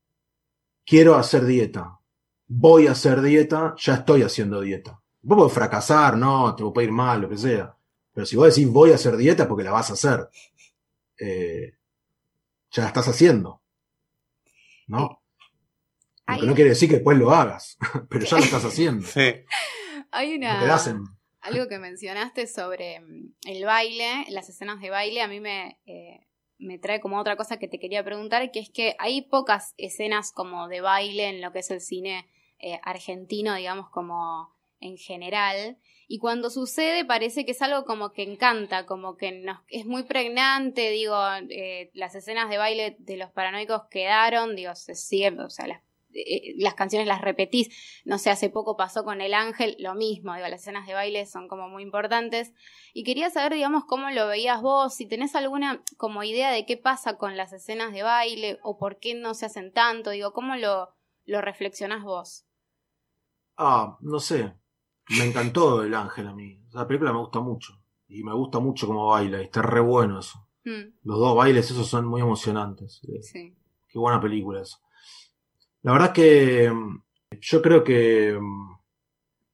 quiero hacer dieta. Voy a hacer dieta, ya estoy haciendo dieta. Vos podés fracasar, no, te puede ir mal, lo que sea. Pero si vos decís voy a hacer dieta porque la vas a hacer, eh, ya la estás haciendo. ¿No? Lo que no quiere decir que después lo hagas, pero ya lo estás haciendo. Sí. Hay una algo que mencionaste sobre mm, el baile, las escenas de baile, a mí me, eh, me trae como otra cosa que te quería preguntar, que es que hay pocas escenas como de baile en lo que es el cine eh, argentino, digamos, como en general. Y cuando sucede parece que es algo como que encanta, como que nos, es muy pregnante, digo, eh, las escenas de baile de los paranoicos quedaron, digo, se siguen, o sea, las eh, las canciones las repetís. No sé, hace poco pasó con El Ángel, lo mismo, digo, las escenas de baile son como muy importantes. Y quería saber, digamos, cómo lo veías vos, si tenés alguna como idea de qué pasa con las escenas de baile o por qué no se hacen tanto, digo, cómo lo, lo reflexionás vos. Ah, no sé. Me encantó El Ángel a mí. La película me gusta mucho. y me gusta mucho cómo baila, y está re bueno eso. Mm, Los dos bailes esos son muy emocionantes. Sí. Qué buena película eso. La verdad que yo creo que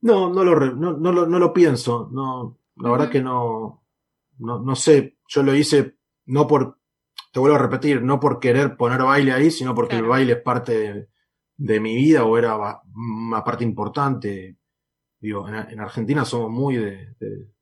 no, no lo, no, no lo, no lo pienso. No, la verdad que no, no, no sé. Yo lo hice no por, te vuelvo a repetir, no por querer poner baile ahí, sino porque el baile es parte de, de mi vida o era una parte importante. Digo, en, en Argentina somos muy de, de-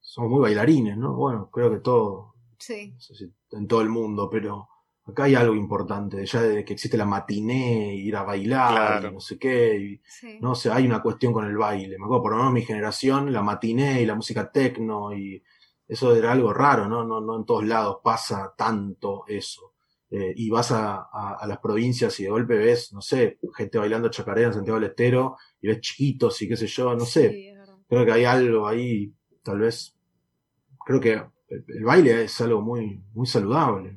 somos muy bailarines, ¿no? Bueno, creo que todo, Sí. no sé si en todo el mundo, pero acá hay algo importante, ya desde que existe la matiné, ir a bailar, Claro. y no sé qué, y, Sí. no sé, hay una cuestión con el baile. Me acuerdo, por lo menos mi generación, la matiné y la música tecno, y eso era algo raro, ¿no? No, no en todos lados pasa tanto eso. Eh, y vas a, a- a las provincias y de golpe ves, no sé, gente bailando chacarera en Santiago del Estero, y ves chiquitos y qué sé yo, no sé, Sí, creo que hay algo ahí, tal vez, creo que el, el baile es algo muy, muy saludable.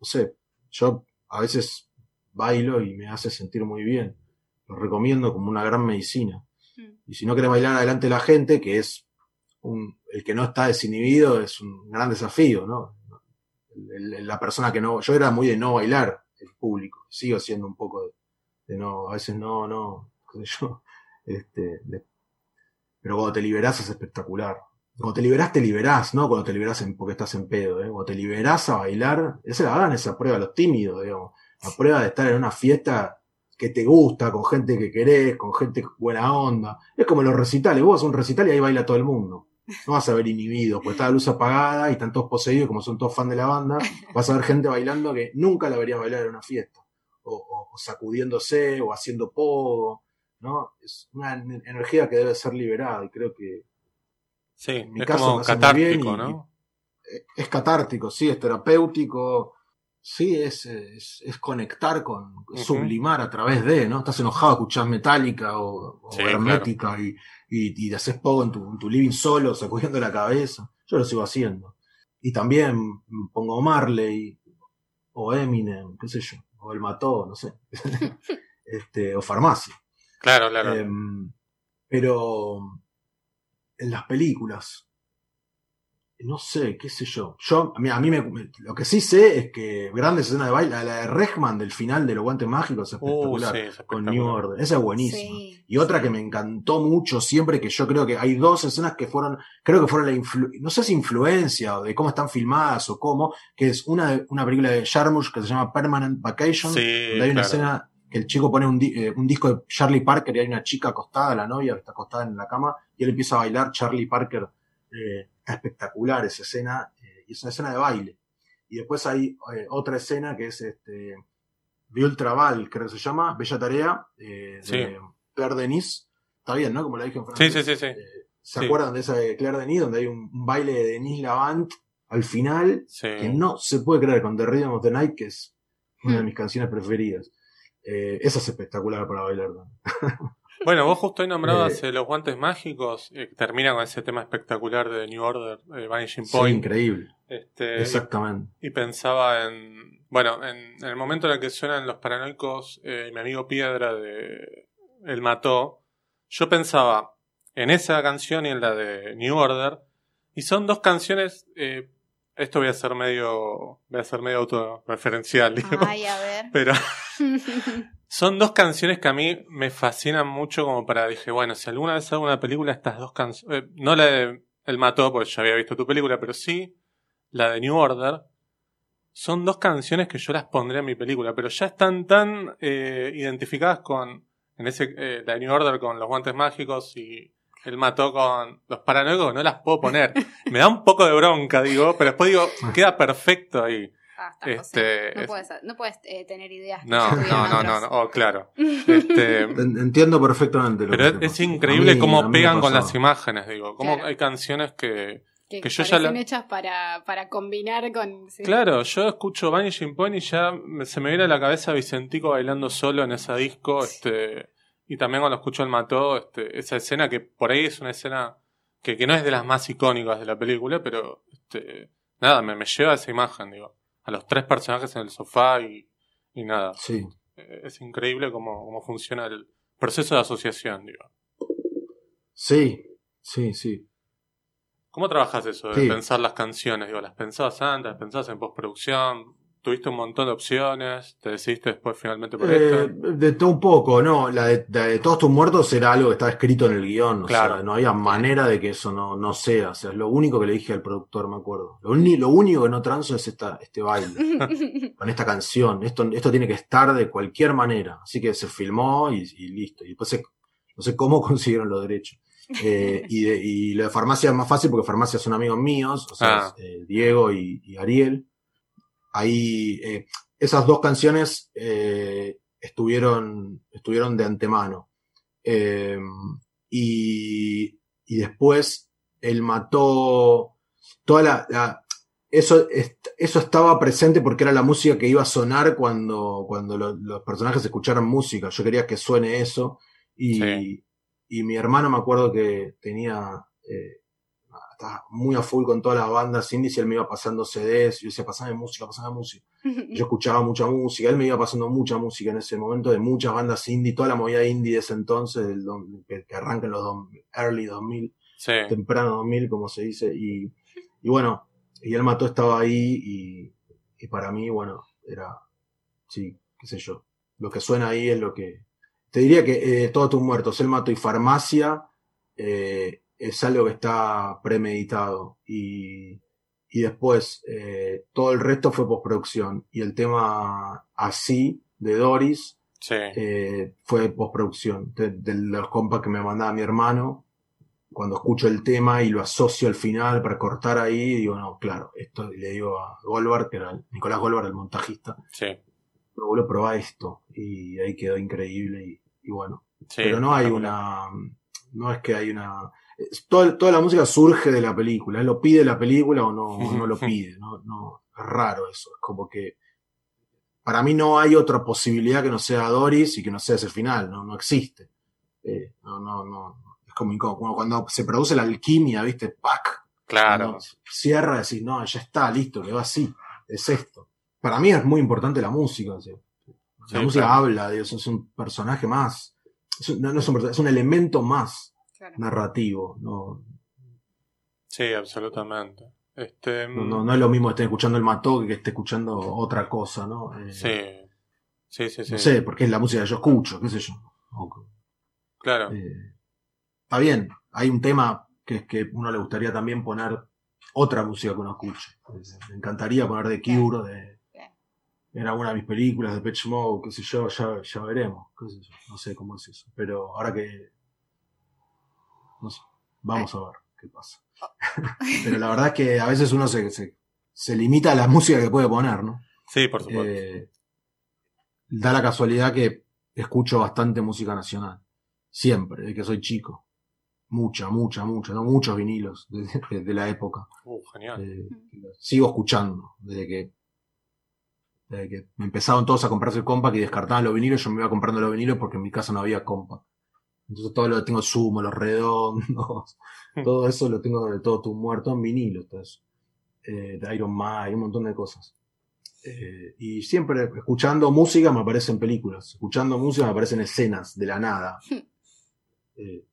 No sé, yo a veces bailo y me hace sentir muy bien. Lo recomiendo como una gran medicina. Mm. Y si no querés bailar adelante de la gente, que es un, el que no está desinhibido, es un gran desafío, ¿no? El- el- la persona que no, yo era muy de no bailar el público, sigo siendo un poco de, de no, a veces no, no, qué sé yo, este, de- pero cuando te liberás es espectacular. Cuando te liberás, te liberás, ¿no? Cuando te liberás en- porque estás en pedo, ¿eh? Cuando te liberás a bailar, esa la hagan esa prueba, los tímidos, digamos. La prueba de estar en una fiesta que te gusta, con gente que querés, con gente buena onda. Es como los recitales, vos vas a un recital y ahí baila todo el mundo. No vas a ver inhibidos, porque está la luz apagada y están todos poseídos, como son todos fan de la banda, vas a ver gente bailando que nunca la verías bailar en una fiesta. O, o- o sacudiéndose, o haciendo pogo, ¿no? Es una en- energía que debe ser liberada y creo que Sí, En mi es caso como catártico, ¿no? es catártico, sí, es terapéutico, sí, es, es, es conectar con, sublimar a través de, ¿no? Estás enojado, escuchás metálica o, o Sí, hermética y, y, y te haces poco en tu, en tu living solo, sacudiendo la cabeza. Yo lo sigo haciendo. Y también pongo Marley o Eminem, qué sé yo, o El Mató, no sé. este, o Farmacia. Claro, claro. Em, pero en las películas, no sé, qué sé yo. Yo, a mí, a mí me, me- lo que sí sé es que grandes escenas de baile, la de Regman del final de los guantes mágicos es Uh, espectacular. sí, es con. New Order. Esa es buenísima. Sí. Y otra que me encantó mucho siempre, que yo creo que hay dos escenas que fueron, creo que fueron la influ- no sé si influencia o de cómo están filmadas o cómo, que es una, de- una película de Jarmusch que se llama Permanent Vacation, Sí, donde hay una claro. escena que el chico pone un, di- eh, un disco de Charlie Parker y hay una chica acostada, la novia está acostada en la cama, y él empieza a bailar Charlie Parker. eh, espectacular esa escena, eh, y es una escena de baile. Y después hay eh, otra escena que es este de Ultraval, creo que se llama, Bella Tarea, eh, de Sí. Claire Denis. Está bien, ¿no? Como la dije en Sí, francés. sí, sí, sí. Eh, ¿Se Sí. acuerdan de esa de Claire Denis, donde hay un, un baile de Denis Lavant al final? Sí. que no se puede creer con The Rhythm of the Night, que es una de mis canciones preferidas. Eh, esa es espectacular para bailar. ¿no? Bueno, vos justo ahí nombrabas Eh, eh, los guantes mágicos, eh, que termina con ese tema espectacular de New Order, eh, Vanishing Sí, Point. increíble. Este, Exactamente. y, y pensaba en. Bueno, en, en el momento en el que suenan los paranoicos, eh, mi amigo Piedra de El Mató, yo pensaba en esa canción y en la de New Order, y son dos canciones. eh, esto voy a ser medio. Voy a ser medio autorreferencial, digo. Ay, a ver. Pero son dos canciones que a mí me fascinan mucho como para dije, bueno, si alguna vez hago una película, estas dos canciones, no la de El Mató, porque ya había visto tu película, pero sí la de New Order, son dos canciones que yo las pondré en mi película, pero ya están tan eh, identificadas con, en ese, eh, la de New Order con los guantes mágicos y El Mató con los paranoicos, no las puedo poner. Me da un poco de bronca, digo, pero después digo, queda perfecto ahí. Basta, Este, José. no es- puedes, no puedes eh, tener ideas. que No, no, no, no, no, oh, claro. Este, En- Entiendo perfectamente lo pero que es, es increíble mí- cómo pegan con las imágenes, digo. Cómo Claro. hay canciones que... Que, que yo ya parecen la- hechas para, para combinar con. sí. Claro, yo escucho Vanishing Point y ya se me viene a la cabeza Vicentico bailando solo en esa disco, este... Y también cuando escucho el Mató, este, esa escena que por ahí es una escena que, que no es de las más icónicas de la película, pero este, nada, me, me lleva a esa imagen, digo. A los tres personajes en el sofá y, y nada. Sí, Eh, Es increíble cómo, cómo funciona el proceso de asociación, digo. sí, sí, sí. ¿Cómo trabajas eso de Sí. pensar las canciones? Digo, ¿las pensabas antes? ¿Las pensabas en postproducción? ¿Tuviste un montón de opciones? ¿Te decidiste después finalmente por Eh, esto? de todo un poco, no, la de, todos tus muertos era algo que estaba escrito en el guion, o Claro. sea, no había manera de que eso no, no sea, o sea, es lo único que le dije al productor, me acuerdo. Lo, uni- lo único que no transo es esta, este baile, con esta canción, esto, esto tiene que estar de cualquier manera, así que se filmó y, y listo, y después se- no sé cómo consiguieron los derechos. Eh, y, de- y lo de farmacia es más fácil porque farmacia son amigos míos, o sea, Ah. eh, Diego y, y Ariel. Ahí, eh, esas dos canciones eh, estuvieron, estuvieron de antemano. Eh, y, y después él mató toda la, la- eso, eso estaba presente porque era la música que iba a sonar cuando, cuando lo- los personajes escucharan música. Yo quería que suene eso. Y, Sí. y mi hermano me acuerdo que tenía, eh, estaba muy a full con todas las bandas indies y él me iba pasando CDs. Yo decía, pasame música, pasame música. Yo escuchaba mucha música, él me iba pasando mucha música en ese momento de muchas bandas indie, toda la movida indie de ese entonces, del que, que arranca en los dos- early 2000, Sí. temprano 2000, como se dice, y, y bueno, y él mató estaba ahí y, y para mí, bueno, era, sí, qué sé yo, lo que suena ahí es lo que... Te diría que eh, Todos tus muertos, El Mato y Farmacia eh, es algo que está premeditado y, y después eh, todo el resto fue postproducción y el tema así de Doris Sí. eh, fue postproducción de, de los compas que me mandaba mi hermano. Cuando escucho el tema y lo asocio al final para cortar ahí, digo, no, claro, esto le digo a Goldberg, que era el- Nicolás Goldberg, el montajista, Sí. pero vuelvo a probar esto y ahí quedó increíble y, y bueno. Sí, pero no hay una, no es que hay una, toda, toda la música surge de la película, él lo pide la película o no, o no lo pide, no, no, es raro eso, es como que para mí no hay otra posibilidad que no sea Doris y que no sea ese final, no, no existe. Eh, no, no, no, es como incómodo. Cuando se produce la alquimia, ¿viste? ¡Pac! Claro. Cierra y decís, no, ya está, listo, quedó así, es esto. Para mí es muy importante la música, la Sí, música claro. habla, Dios, es un personaje más, es un, no, no es un personaje, es un elemento más Claro. narrativo, no, Sí, absolutamente. Este, no, no, no es lo mismo que esté escuchando el mató que esté escuchando otra cosa, ¿no? Eh, Sí. Sí, sí, sí. No sé, porque es la música que yo escucho, qué sé yo. Claro. Eh, está bien, hay un tema que es que uno le gustaría también poner otra música que uno escuche. Me encantaría poner de Cure, de, en alguna de mis películas, de Pitch Mode, qué sé yo, ya, ya veremos. qué sé yo, no sé cómo es eso. Pero ahora que. No sé, vamos a ver qué pasa. Pero la verdad es que a veces uno se, se, se limita a la música que puede poner, ¿no? Sí, por supuesto. Eh, da la casualidad que escucho bastante música nacional. Siempre, desde que soy chico. Mucha, mucha, mucha. No muchos vinilos desde, desde la época. Uh, genial. Eh, sigo escuchando. Desde que, desde que me empezaron todos a comprarse el compact y descartaban los vinilos, yo me iba comprando los vinilos porque en mi casa no había compact. Entonces todo lo tengo sumo, los redondos, todo eso lo tengo de todo tu muerto en vinilo, todo eso. Eh, de Iron Man, un montón de cosas. Eh, y siempre escuchando música me aparecen películas, escuchando música me aparecen escenas de la nada. Eh,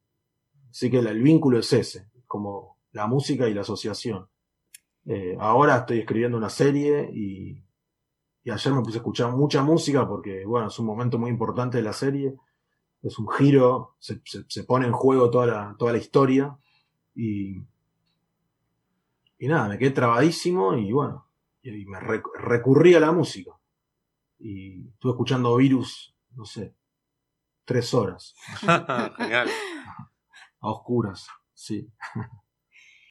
así que el, el vínculo es ese, como la música y la asociación. Eh, ahora estoy escribiendo una serie y, y ayer me puse a escuchar mucha música porque, bueno, es un momento muy importante de la serie. Es un giro, se, se- se pone en juego toda la, toda la historia y, y nada, me quedé trabadísimo y bueno, y, y me rec- recurrí a la música. Y estuve escuchando Virus, no sé, tres horas, genial. a oscuras, sí.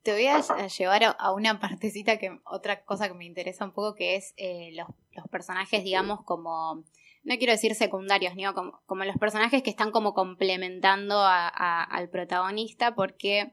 Te voy a llevar a- a una partecita que, otra cosa que me interesa un poco, que es eh, los, los personajes, digamos, como, no quiero decir secundarios, ¿no? como, los personajes que están como complementando a- al protagonista, porque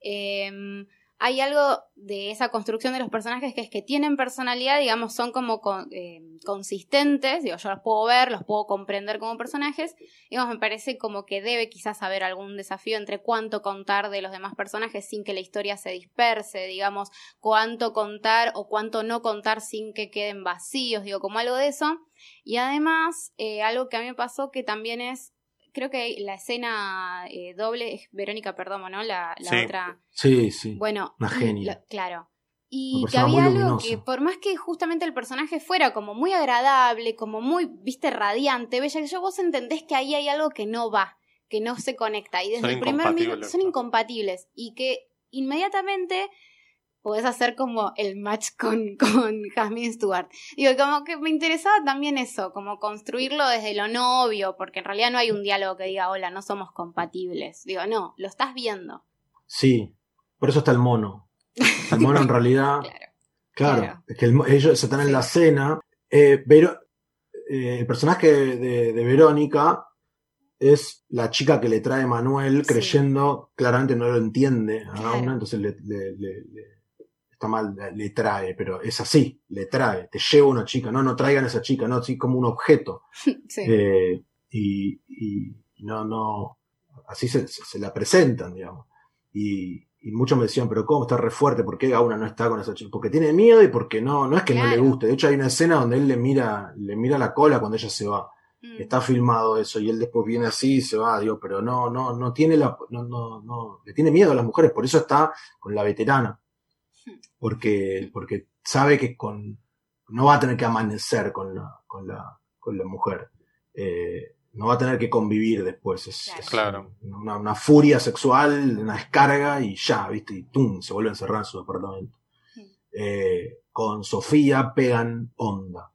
em, hay algo de esa construcción de los personajes que es que tienen personalidad, digamos, son como em, consistentes, digo, yo los puedo ver, los puedo comprender como personajes, digamos, me parece como que debe quizás haber algún desafío entre cuánto contar de los demás personajes sin que la historia se disperse, digamos, cuánto contar o cuánto no contar sin que queden vacíos, digo, como algo de eso. Y además, eh, algo que a mí me pasó que también es creo que la escena eh, doble es Verónica Perdomo, ¿no? La, la Sí. otra. Sí, sí. Bueno, Una genia. lo- claro. Y que había algo luminosa. que, por más que justamente el personaje fuera como muy agradable, como muy, viste, radiante, bella, que yo vos entendés que ahí hay algo que no va, que no se conecta. Y desde Son el primer minuto son incompatibles. Y que inmediatamente podés hacer como el match con, con Jasmine Stewart. Digo, como que me interesaba también eso, como construirlo desde lo novio, porque en realidad no hay un diálogo que diga, hola, no somos compatibles. Digo, no, lo estás viendo. Sí, por eso está el mono. El mono en realidad, Claro. claro, claro. es que el ellos están en la cena. Eh, Vero- eh, el personaje de, de Verónica es la chica que le trae Manuel Sí. creyendo, claramente no lo entiende a Claro. una, entonces le, le- le- le- está mal, le trae, pero es así, le trae, te lleva una chica, no, no traigan a esa chica, no, así como un objeto. Sí. Eh, y, y no, no, así se, la presentan, digamos. Y, y muchos me decían, pero ¿cómo está re fuerte? ¿Por qué Gauna no está con esa chica? Porque tiene miedo y porque no, no es que no le guste. De hecho, hay una escena donde él le mira, le mira la cola cuando ella se va. Mm. Está filmado eso y él después viene así y se va, digo, pero no, no, no tiene la, no, no, no, le tiene miedo a las mujeres, por eso está con la veterana. Porque, porque sabe que con, no va a tener que amanecer con la, con la, con la mujer. Eh, no va a tener que convivir después. Es, Claro. es. Una, una furia sexual, una descarga y ya, viste, y tum, se vuelve a encerrar en su departamento. Mm. Eh, con Sofía pegan onda.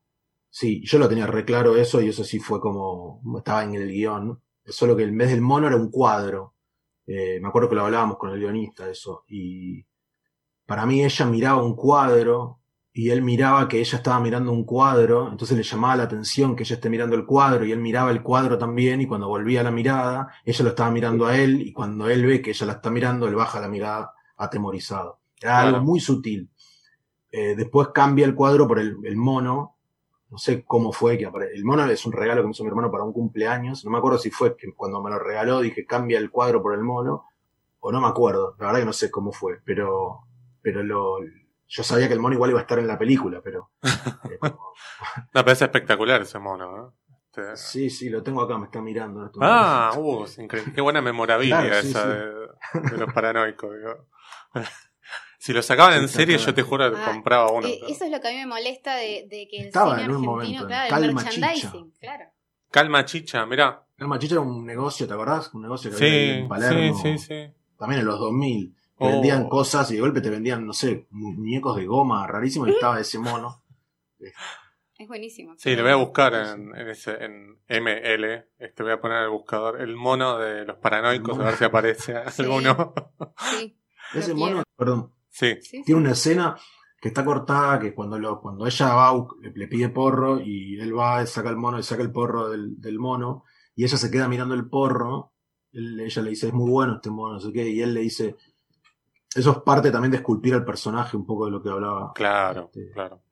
Sí, yo lo tenía re claro eso y eso sí fue como, estaba en el guion. Solo que en vez del mono era un cuadro. Eh, me acuerdo que lo hablábamos con el guionista, eso. Y para mí ella miraba un cuadro y él miraba que ella estaba mirando un cuadro, entonces le llamaba la atención que ella esté mirando el cuadro y él miraba el cuadro también y cuando volvía la mirada, ella lo estaba mirando a él y cuando él ve que ella la está mirando, él baja la mirada atemorizado. Era Claro. algo muy sutil. Eh, después cambia el cuadro por el, el mono. No sé cómo fue que El mono es un regalo que me hizo mi hermano para un cumpleaños. No me acuerdo si fue que cuando me lo regaló dije cambia el cuadro por el mono. O no me acuerdo. La verdad que no sé cómo fue. Pero, pero lo, yo sabía que el mono igual iba a estar en la película, pero. eh, como- No, pero es espectacular ese mono, ¿no? Este- sí, sí, lo tengo acá, me está mirando. este Ah, uh, es increíble. Qué buena memorabilia Claro, sí, esa sí. De, de los paranoicos. digo. si lo sacaban en Sí, serie, yo te juro que Ah, compraba uno. Eh, eso es lo que a mí me molesta de, de que el Estaba cine en un argentino, momento en claro, el Calma merchandising, claro. Calma chicha, mirá. El Machicha era un negocio, ¿te acordás? Un negocio que Sí, había en sí, Palermo. sí, sí. También en los 2000. Que Oh. Vendían cosas y de golpe te vendían, no sé, mu- muñecos de goma rarísimos y estaba ese mono. Es buenísimo. Sí, lo voy a buscar en, en, ese, en ML. Este voy a poner en el buscador el mono de los paranoicos, a ver si aparece Sí. alguno. Sí, Ese mono, perdón, Sí, sí, tiene una escena que está cortada, que cuando lo, cuando ella va, le, le pide porro y él va, saca el mono y saca el porro del, del mono, y ella se queda mirando el porro, él- ella le dice, es muy bueno este mono, no sé qué, y él le dice, eso es parte también de esculpir al personaje, un poco de lo que hablaba. claro, Este, claro.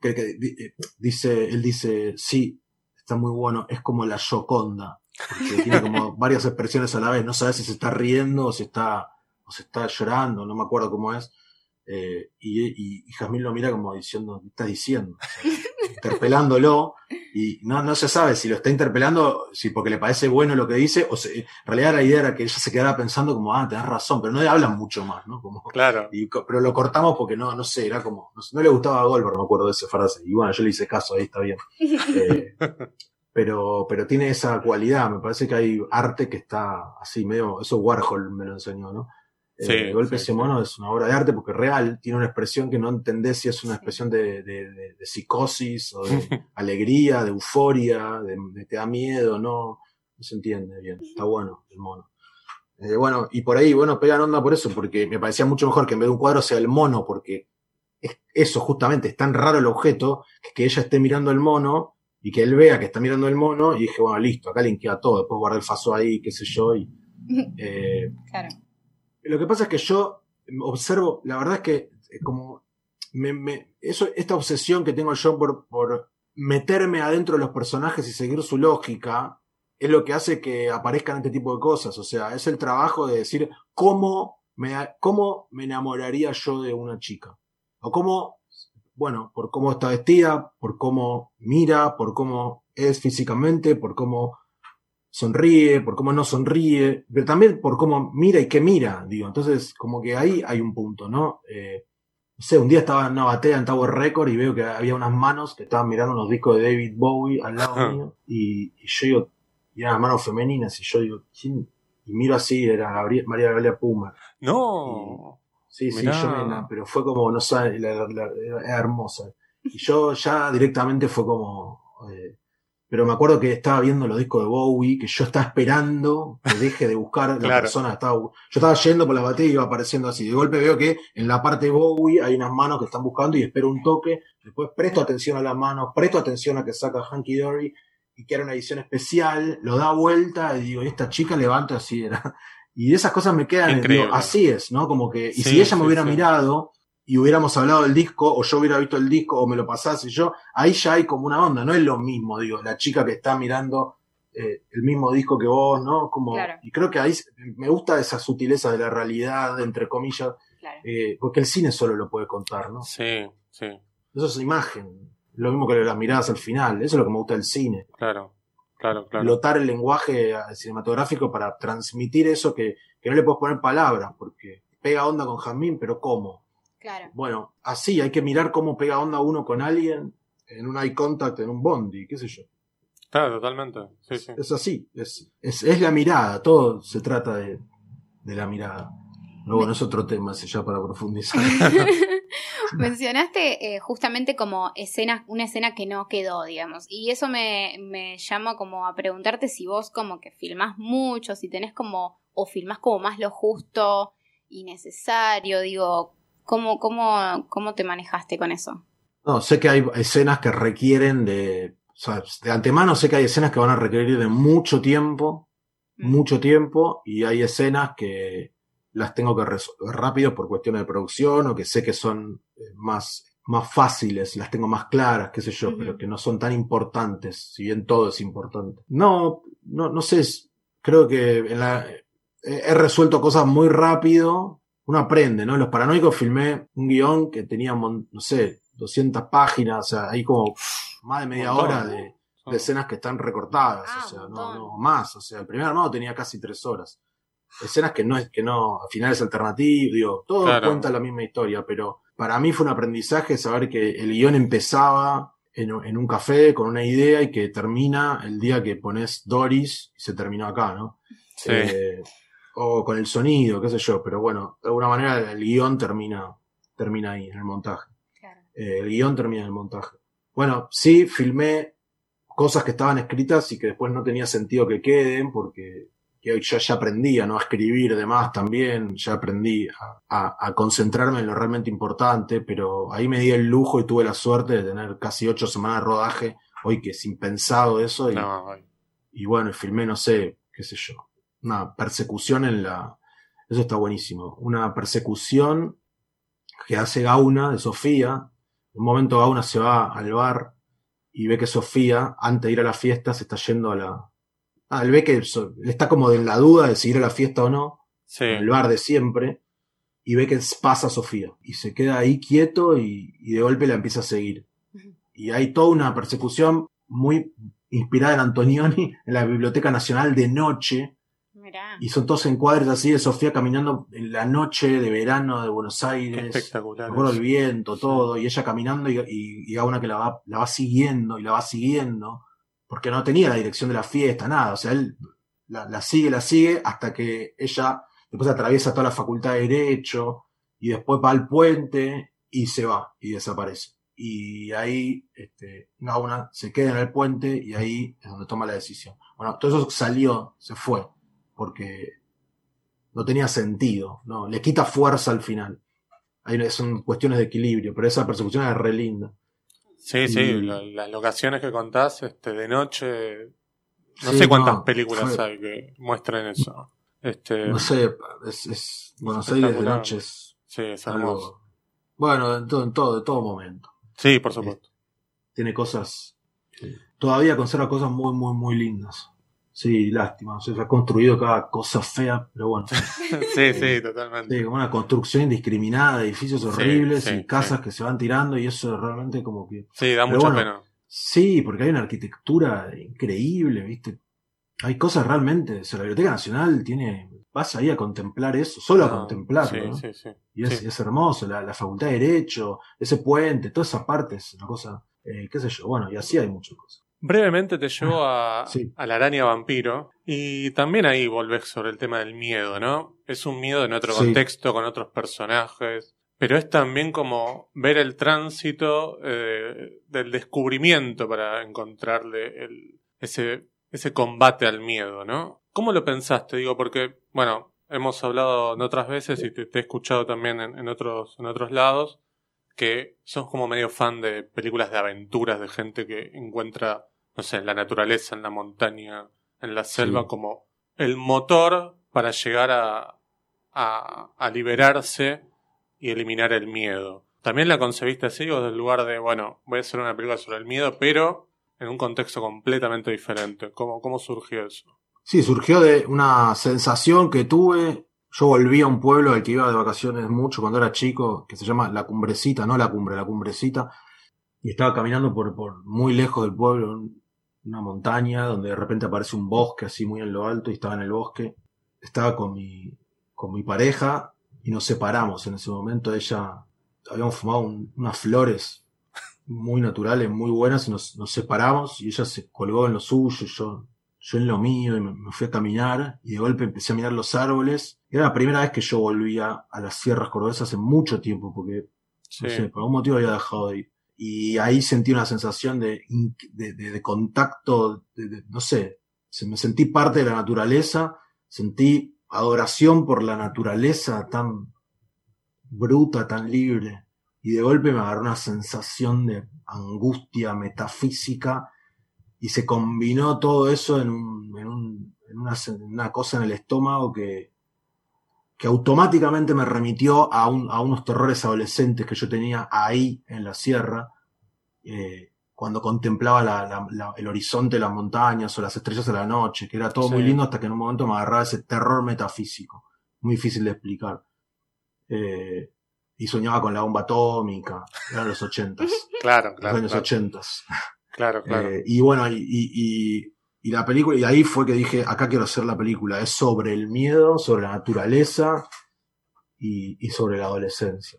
que, que eh, dice, él dice, sí, está muy bueno, es como la Yoconda, porque tiene como varias expresiones a la vez, no sabes si se está riendo o si está, o se está llorando, no me acuerdo cómo es, eh, y, y, Jazmín lo mira como diciendo, ¿qué estás diciendo? O sea, interpelándolo, y no, no se sabe si lo está interpelando, si porque le parece bueno lo que dice, o se- en realidad la idea era que ella se quedara pensando como, ah, tenés razón, pero no le hablan mucho más, ¿no? Como, Claro. y pero lo cortamos porque no, no sé, era como, no le gustaba a Goldberg, me acuerdo de esa frase. Y bueno, yo le hice caso, ahí está bien. Eh, pero, pero tiene esa cualidad, me parece que hay arte que está así, medio, eso Warhol me lo enseñó, ¿no? Eh, Sí, de golpe ese mono es una obra de arte porque es real, tiene una expresión que no entendés si es una expresión de, de- de- de psicosis o de alegría, de euforia, de, te da miedo, no, no se entiende bien, está bueno el mono. Eh, bueno, y por ahí, bueno, pegan onda por eso, porque me parecía mucho mejor que en vez de un cuadro sea el mono, porque es eso justamente, es tan raro el objeto, que, que ella esté mirando el mono y que él vea que está mirando el mono, y dije, bueno, listo, acá linkea todo, después guardé el faso ahí, qué sé yo, y eh, claro. Lo que pasa es que yo observo, la verdad es que eh, como me, eso, esta obsesión que tengo yo por, por meterme adentro de los personajes y seguir su lógica, es lo que hace que aparezcan este tipo de cosas. O sea, es el trabajo de decir cómo me, cómo me enamoraría yo de una chica. O cómo, bueno, por cómo está vestida, por cómo mira, por cómo es físicamente, por cómo sonríe, por cómo no sonríe, pero también por cómo mira y qué mira, digo. Entonces, como que ahí hay un punto, ¿no? Eh, no sé, un día estaba en una batea en Tower Record y veo que había unas manos que estaban mirando unos discos de David Bowie al lado mío y, y yo digo, y eran manos femeninas y yo digo, ¿quién? Y miro así, era Gabriel- María Gabriela Puma. No. Sí, sí, Mirá. yo me, pero fue como, no sé, la- era hermosa. Y yo ya directamente fue como, eh, pero me acuerdo que estaba viendo los discos de Bowie, que yo estaba esperando que deje de buscar la Claro. persona que estaba, yo estaba yendo por la batería y iba apareciendo así. De golpe veo que en la parte de Bowie hay unas manos que están buscando y espero un toque. Después presto atención a las manos, presto atención a que saca Hanky Dory y que era una edición especial, lo da vuelta y digo, y esta chica levanta así era. Y esas cosas me quedan, digo, así es, ¿no? Como que, y Sí, si ella me sí, hubiera sí. mirado y hubiéramos hablado del disco, o yo hubiera visto el disco, o me lo pasase yo, ahí ya hay como una onda, no es lo mismo, digo, la chica que está mirando eh, el mismo disco que vos, ¿no? Como, Claro. y creo que ahí me gusta esa sutileza de la realidad, entre comillas, Claro. eh, porque el cine solo lo puede contar, ¿no? Sí, sí, Eso es imagen, lo mismo que las miradas al final, eso es lo que me gusta del cine. claro, claro, claro. Lotar el lenguaje eh, cinematográfico para transmitir eso que, que no le puedes poner palabras, porque pega onda con Jamín, pero ¿cómo? Claro. Bueno, así hay que mirar cómo pega onda uno con alguien en un eye contact, en un bondi, qué sé yo. Claro, totalmente. Sí, sí. Es así, es, es, es la mirada, todo se trata de, de la mirada. Pero bueno, es otro tema ese ya para profundizar. Mencionaste eh, justamente como escena, una escena que no quedó, digamos. Y eso me, me llama como a preguntarte si vos como que filmás mucho, si tenés como, o filmás como más lo justo y necesario, digo, ¿cómo, cómo, cómo te manejaste con eso? No, sé que hay escenas que requieren de, o sea, de antemano sé que hay escenas que van a requerir de mucho tiempo, Mm. mucho tiempo, y hay escenas que las tengo que resolver rápido por cuestiones de producción o que sé que son eh, más, más fáciles, las tengo más claras, qué sé yo, pero que no son tan importantes, si bien todo es importante. No, no, no sé, creo que en la, he he resuelto cosas muy rápido, uno aprende, ¿no? En Los Paranoicos filmé un guion que tenía, no sé, 200 páginas, o sea, hay como pff, más de media Montón. hora de, de escenas que están recortadas, Ah, o sea, un no, más, o sea, el primer armado tenía casi tres horas. Escenas que no es, que no, a finales alternativos, digo, todo Claro. cuenta la misma historia, pero para mí fue un aprendizaje saber que el guion empezaba en, un- en un café con una idea y que termina el día que pones Doris y se terminó acá, ¿no? Sí. Eh, o con el sonido, qué sé yo, pero bueno, de alguna manera el guion termina, termina ahí, en el montaje. Claro. Eh, el guion termina en el montaje. Bueno, sí, filmé cosas que estaban escritas y que después no tenía sentido que queden, porque que ya, ya aprendí a no escribir de más también, ya aprendí a, a- a concentrarme en lo realmente importante, pero ahí me di el lujo y tuve la suerte de tener casi ocho semanas de rodaje, hoy que es impensado eso, y, No, y bueno, filmé, no sé, qué sé yo, una persecución en la... Eso está buenísimo. Una persecución que hace Gauna de Sofía. En un momento Gauna se va al bar y ve que Sofía, antes de ir a la fiesta, se está yendo a la... Ah, él ve que está como en la duda de si ir a la fiesta o no, Sí. en el bar de siempre, y ve que pasa Sofía. Y se queda ahí quieto y, y de golpe la empieza a seguir. Y hay toda una persecución muy inspirada en Antonioni, en la Biblioteca Nacional de noche, Mirá. y son todos encuadres así de Sofía caminando en la noche de verano de Buenos Qué Aires. espectacular. Me acuerdo el viento, todo, y ella caminando y, y, y Gauna que la va, la va siguiendo y la va siguiendo, porque no tenía la dirección de la fiesta, nada, o sea, él la, la sigue, la sigue, hasta que ella después atraviesa toda la facultad de Derecho, y después va al puente y se va, y desaparece. Y ahí este, Gauna se queda en el puente y ahí es donde toma la decisión. Bueno, todo eso salió, se fue, porque no tenía sentido, ¿no? Le quita fuerza al final. Ahí son cuestiones de equilibrio, pero esa persecución es re linda. Sí, sí, la- las locaciones que contás este, de noche. No Sí, sé cuántas no, películas fue- hay que muestren eso. Este, No sé, es, es Buenos Aires de noche es Sí, es algo. Bueno, en todo, en todo, en todo momento. Sí, por supuesto. Tiene cosas. Todavía conserva cosas muy, muy, muy lindas. Sí, lástima. O sea, se ha construido cada cosa fea, pero bueno. Sí, sí, totalmente. Sí, como una construcción indiscriminada, edificios Sí, horribles sí, y casas que se van tirando y eso es realmente como que... Sí, da Pero mucha bueno, pena. Sí, porque hay una arquitectura increíble, ¿viste? hay cosas realmente, o sea, la Biblioteca Nacional tiene, vas ahí a contemplar eso, solo a Ah, contemplarlo. sí, ¿no? sí, sí. Y es hermoso, la, la Facultad de Derecho, ese puente, toda esa parte es una cosa, eh, qué sé yo, bueno, y así hay muchas cosas. Brevemente te llevo a, Sí. a la araña vampiro y también ahí volvés sobre el tema del miedo, ¿no? Es un miedo en otro Sí. contexto, con otros personajes, pero es también como ver el tránsito eh, del descubrimiento para encontrarle el- ese, ese combate al miedo, ¿no? ¿Cómo lo pensaste? Digo, porque, bueno, hemos hablado en otras veces y te, te he escuchado también en, en otros, en otros lados que sos como medio fan de películas de aventuras, de gente que encuentra, no sé, en la naturaleza, en la montaña, en la selva, Sí. como el motor para llegar a, a, a liberarse y eliminar el miedo. ¿También la concebiste así o del lugar de, bueno, voy a hacer una película sobre el miedo, pero en un contexto completamente diferente? ¿Cómo, cómo surgió eso? Sí, surgió de una sensación que tuve. Yo volví a un pueblo al que iba de vacaciones mucho cuando era chico, que se llama La Cumbrecita, no La Cumbre, La Cumbrecita. Y estaba caminando por, por muy lejos del pueblo, una montaña, donde de repente aparece un bosque así muy en lo alto, y estaba en el bosque. Estaba con mi, con mi pareja y nos separamos en ese momento. Ella, habíamos fumado un- unas flores muy naturales, muy buenas, y nos, nos separamos y ella se colgó en lo suyo, y yo yo en lo mío y me, me fui a caminar y de golpe empecé a mirar los árboles. Era la primera vez que yo volvía a las sierras cordobesas hace mucho tiempo porque, Sí, no sé, por algún motivo había dejado de ir. Y ahí sentí una sensación de, de, de- contacto, no sé, se, me sentí parte de la naturaleza, sentí adoración por la naturaleza tan bruta, tan libre. Y de golpe me agarró una sensación de angustia metafísica y se combinó todo eso en, un, en, un- en una cosa en el estómago que, que automáticamente me remitió a, un- a unos terrores adolescentes que yo tenía ahí en la sierra, eh, cuando contemplaba la- la- la- el horizonte de las montañas o las estrellas de la noche, que era todo muy lindo hasta que en un momento me agarraba ese terror metafísico, muy difícil de explicar. Eh, y soñaba con la bomba atómica, eran los ochentas, claro, los claro, años claro, ochentas. claro, claro. Eh, y bueno, y, y, y- y la película, y ahí fue que dije, acá quiero hacer la película, es sobre el miedo, sobre la naturaleza y, y sobre la adolescencia.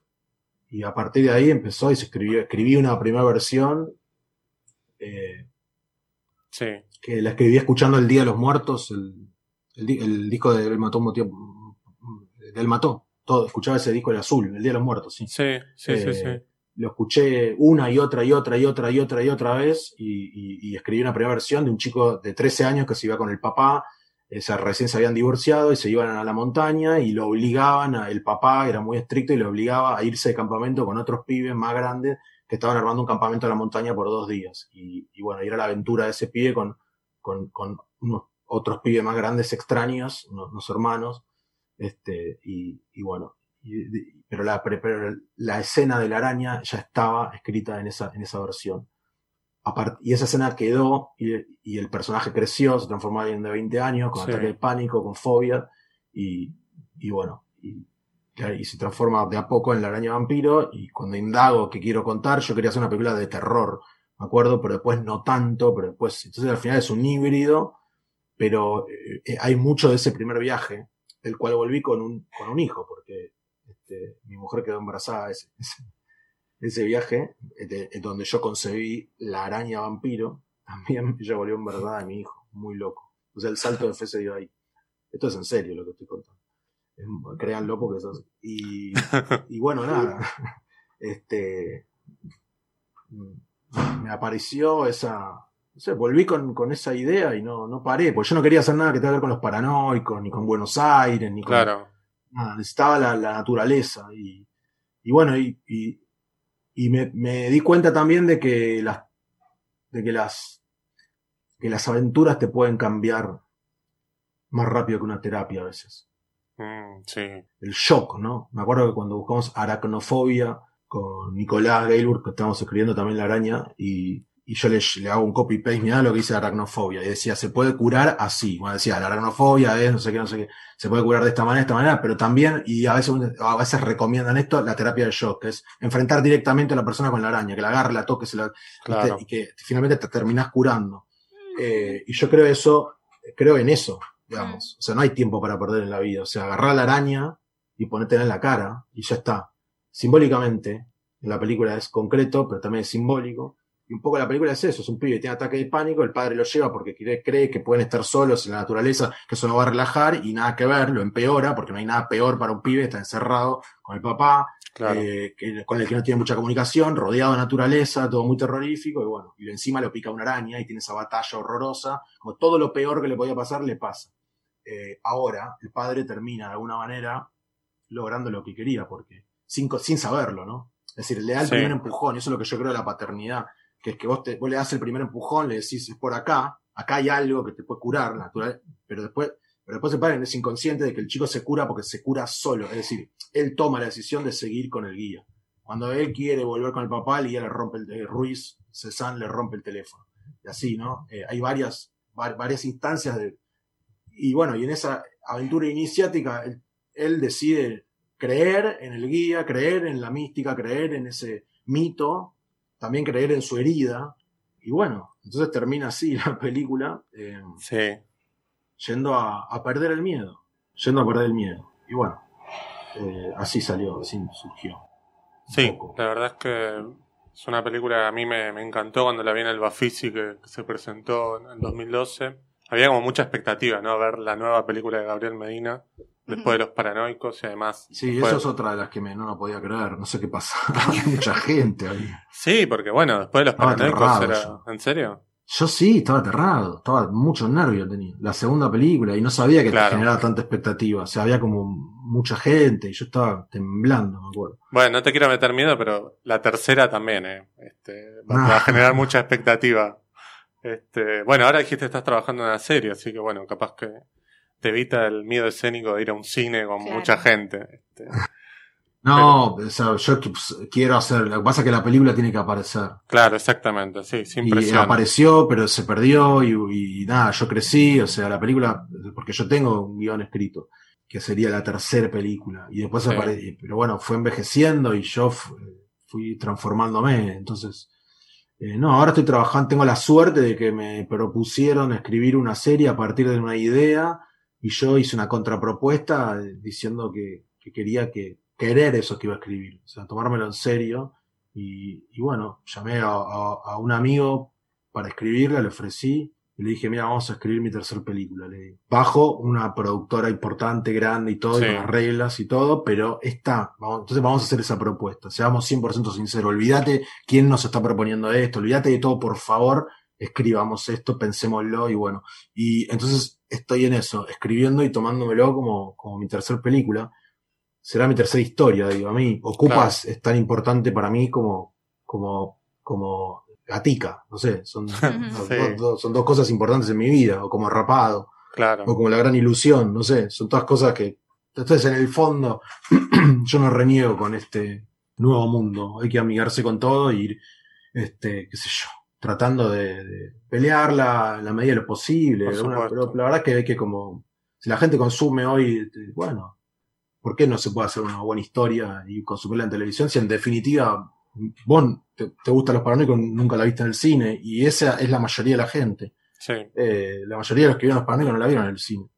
Y a partir de ahí empezó y se escribió, escribí una primera versión, eh, sí, que la escribí escuchando El Día de los Muertos, el, el, di- el disco de Él Mató un tiempo, Él Mató, todo, escuchaba ese disco de azul, El Día de los Muertos, sí. sí, sí, sí, Eh, sí. Lo escuché una y otra y otra y otra y otra y otra vez y, escribí una primera versión de un chico de 13 años que se iba con el papá, eh, se- recién se habían divorciado y se iban a la montaña y lo obligaban, a- el papá era muy estricto y lo obligaba a irse de campamento con otros pibes más grandes que estaban armando un campamento en la montaña por dos días. Y, y bueno, era la aventura de ese pibe con, con, con unos otros pibes más grandes extraños, unos, unos hermanos, este, y bueno, y- pero, la, pero la escena de la araña ya estaba escrita en esa, en esa versión. Y esa escena quedó y, y el personaje creció, se transformó en alguien de 20 años, con Sí. ataque de pánico, con fobia, y, y bueno, y, y se transforma de a poco en la araña vampiro, y cuando indago que quiero contar, yo quería hacer una película de terror, me acuerdo, pero después no tanto, pero después, entonces al final es un híbrido, pero eh, eh, hay mucho de ese primer viaje, del cual volví con un, con un hijo, porque este, mi mujer quedó embarazada ese, ese, ese viaje, de- eh, donde yo concebí la araña vampiro, también ella volvió embarazada de mi hijo, muy loco. O sea, el salto de fe se dio ahí. Esto es en serio lo que estoy contando. Es- Créanlo porque es así. Y, y bueno, nada. Este. Me apareció esa. No sé, volví con, con esa idea y no, no paré, porque yo no quería hacer nada que tenga que ver con los paranoicos, ni con Buenos Aires, ni con, Claro, nada, necesitaba la, la naturaleza. Y, y bueno, y, y, y me, me di cuenta también de que las, de que las, que las aventuras te pueden cambiar más rápido que una terapia a veces. Mm, sí, El shock, ¿no? Me acuerdo que cuando buscamos aracnofobia con Nicolás Gaylord, que estábamos escribiendo también La Araña, y, y yo le, le hago un copy-paste, mirá lo que dice aracnofobia, y decía, se puede curar así. Bueno, decía, la aracnofobia es no sé qué, no sé qué, se puede curar de esta manera, de esta manera, pero también, y a veces, a veces recomiendan esto, la terapia del shock, que es enfrentar directamente a la persona con la araña, que la agarre, la toque, se la, claro. y que finalmente te terminás curando. Eh, y yo creo eso creo en eso, digamos. O sea, no hay tiempo para perder en la vida. O sea, agarrar la araña y ponértela en la cara y ya está. Simbólicamente, en la película es concreto, pero también es simbólico. Y un poco la película es eso, es un pibe que tiene ataque de pánico, el padre lo lleva porque cree, cree que pueden estar solos en la naturaleza, que eso no va a relajar y nada que ver, lo empeora, porque no hay nada peor para un pibe, está encerrado con el papá, Claro. eh, que- con el que no tiene mucha comunicación, rodeado de naturaleza, todo muy terrorífico, y bueno, y encima lo pica una araña y tiene esa batalla horrorosa, como todo lo peor que le podía pasar le pasa. Eh, ahora, el padre termina de alguna manera logrando lo que quería, porque sin, sin saberlo, ¿no? Es decir, le da el Sí. primer empujón, y eso es lo que yo creo de la paternidad, que es que vos, te, le das el primer empujón, le decís, es por acá, acá hay algo que te puede curar, natural, pero después, pero después el padre es inconsciente de que el chico se cura porque se cura solo, es decir, él toma la decisión de seguir con el guía. Cuando él quiere volver con el papá, el guía le rompe el, eh, Ruiz, Cezanne le rompe el teléfono. Y así, ¿no? Eh, hay varias, va- varias instancias de... Y bueno, y en esa aventura iniciática, él, él decide creer en el guía, creer en la mística, creer en ese mito, también creer en su herida. Y bueno, entonces termina así la película, eh, Sí. yendo a, a perder el miedo, yendo a perder el miedo. Y bueno, eh, así salió, así surgió. Sí, poco. la verdad es que es una película que a mí me, me encantó cuando la vi en el Bafisi que, que se presentó en el 2012. Había como mucha expectativa, ¿no? Ver la nueva película de Gabriel Medina, después de Los Paranoicos y además... Sí, después- eso es otra de las que me, no lo podía creer, no sé qué pasa. Mucha gente ahí. Sí, porque bueno, después de Los Estaba Paranoicos aterrado era... yo. ¿En serio? Yo sí, estaba aterrado, estaba mucho nervio tenía. La segunda película y no sabía que Claro. te generaba tanta expectativa. O sea, había como mucha gente y yo estaba temblando, me acuerdo. Bueno, no te quiero meter miedo, pero la tercera también, ¿eh? Este, va, Ah. va a generar mucha expectativa. Este, bueno, ahora dijiste que estás trabajando en una serie, así que bueno, capaz que te evita el miedo escénico de ir a un cine con Claro. mucha gente. Este, No, o sea, yo pues, quiero hacer. Lo que pasa es que la película tiene que aparecer. claro, exactamente, sí, sin Y apareció, pero se perdió y, y nada, yo crecí, o sea, la película, porque yo tengo un guion escrito, que sería la tercera película, y después Sí. apareció, pero bueno, fue envejeciendo y yo fu- fui transformándome, entonces, eh, no, ahora estoy trabajando, tengo la suerte de que me propusieron escribir una serie a partir de una idea, y yo hice una contrapropuesta diciendo que, que quería que querer eso que iba a escribir, o sea, tomármelo en serio, y, y bueno, llamé a, a- a un amigo para escribirla, le ofrecí y le dije, mira, vamos a escribir mi tercer película. Le digo, bajo una productora importante, grande y todo, Sí. y con las reglas y todo, pero está, vamos, entonces vamos a hacer esa propuesta. Seamos 100% sinceros, olvídate quién nos está proponiendo esto, olvídate de todo, por favor, escribamos esto, pensémoslo y bueno. Y entonces estoy en eso, escribiendo y tomándomelo como, como mi tercer película. Será mi tercera historia, digo, a mí, Ocupas es tan importante para mí como, como, como Gatica, no sé, son, Sí. dos, dos- son dos cosas importantes en mi vida, o como Rapado, Claro. o como La Gran Ilusión, no sé, son todas cosas que, entonces en el fondo, yo no reniego con este nuevo mundo, hay que amigarse con todo y ir, este, qué sé yo, tratando de, de pelearla en la medida de lo posible, alguna- pero la verdad que hay que como, si la gente consume hoy, bueno, ¿por qué no se puede hacer una buena historia y consumirla en televisión si en definitiva vos te, te gustan los paranoicos, nunca la viste en el cine y esa es la mayoría de la gente? Sí. eh, la mayoría de los que vieron los paranoicos no la vieron en el cine.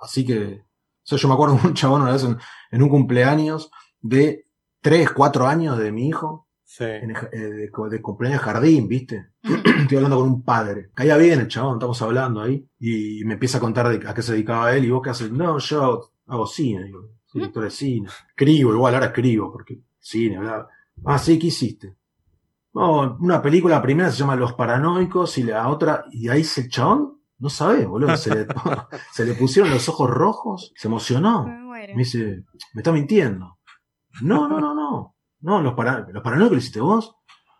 Así que, o sea, yo me acuerdo de un chabón una vez en, en un cumpleaños de 3, 4 años de mi hijo, Sí. en el eh, de, co- de cumpleaños de jardín, ¿viste? Estoy hablando con un padre. Caía bien el chabón, estamos hablando ahí, y me empieza a contar de a qué se dedicaba él, y vos qué haces, no, yo hago cine, digo, director de cine. Escribo, igual ahora escribo, porque cine, bla. Ah, sí, ¿qué hiciste? No, una película, la primera se llama Los Paranoicos y la otra, y ahí se el chabón, no sabe, boludo, se le, se le pusieron los ojos rojos, se emocionó. Me. Me dice, me está mintiendo. No, no, no, no. No, los, para, los paranoicos lo hiciste vos.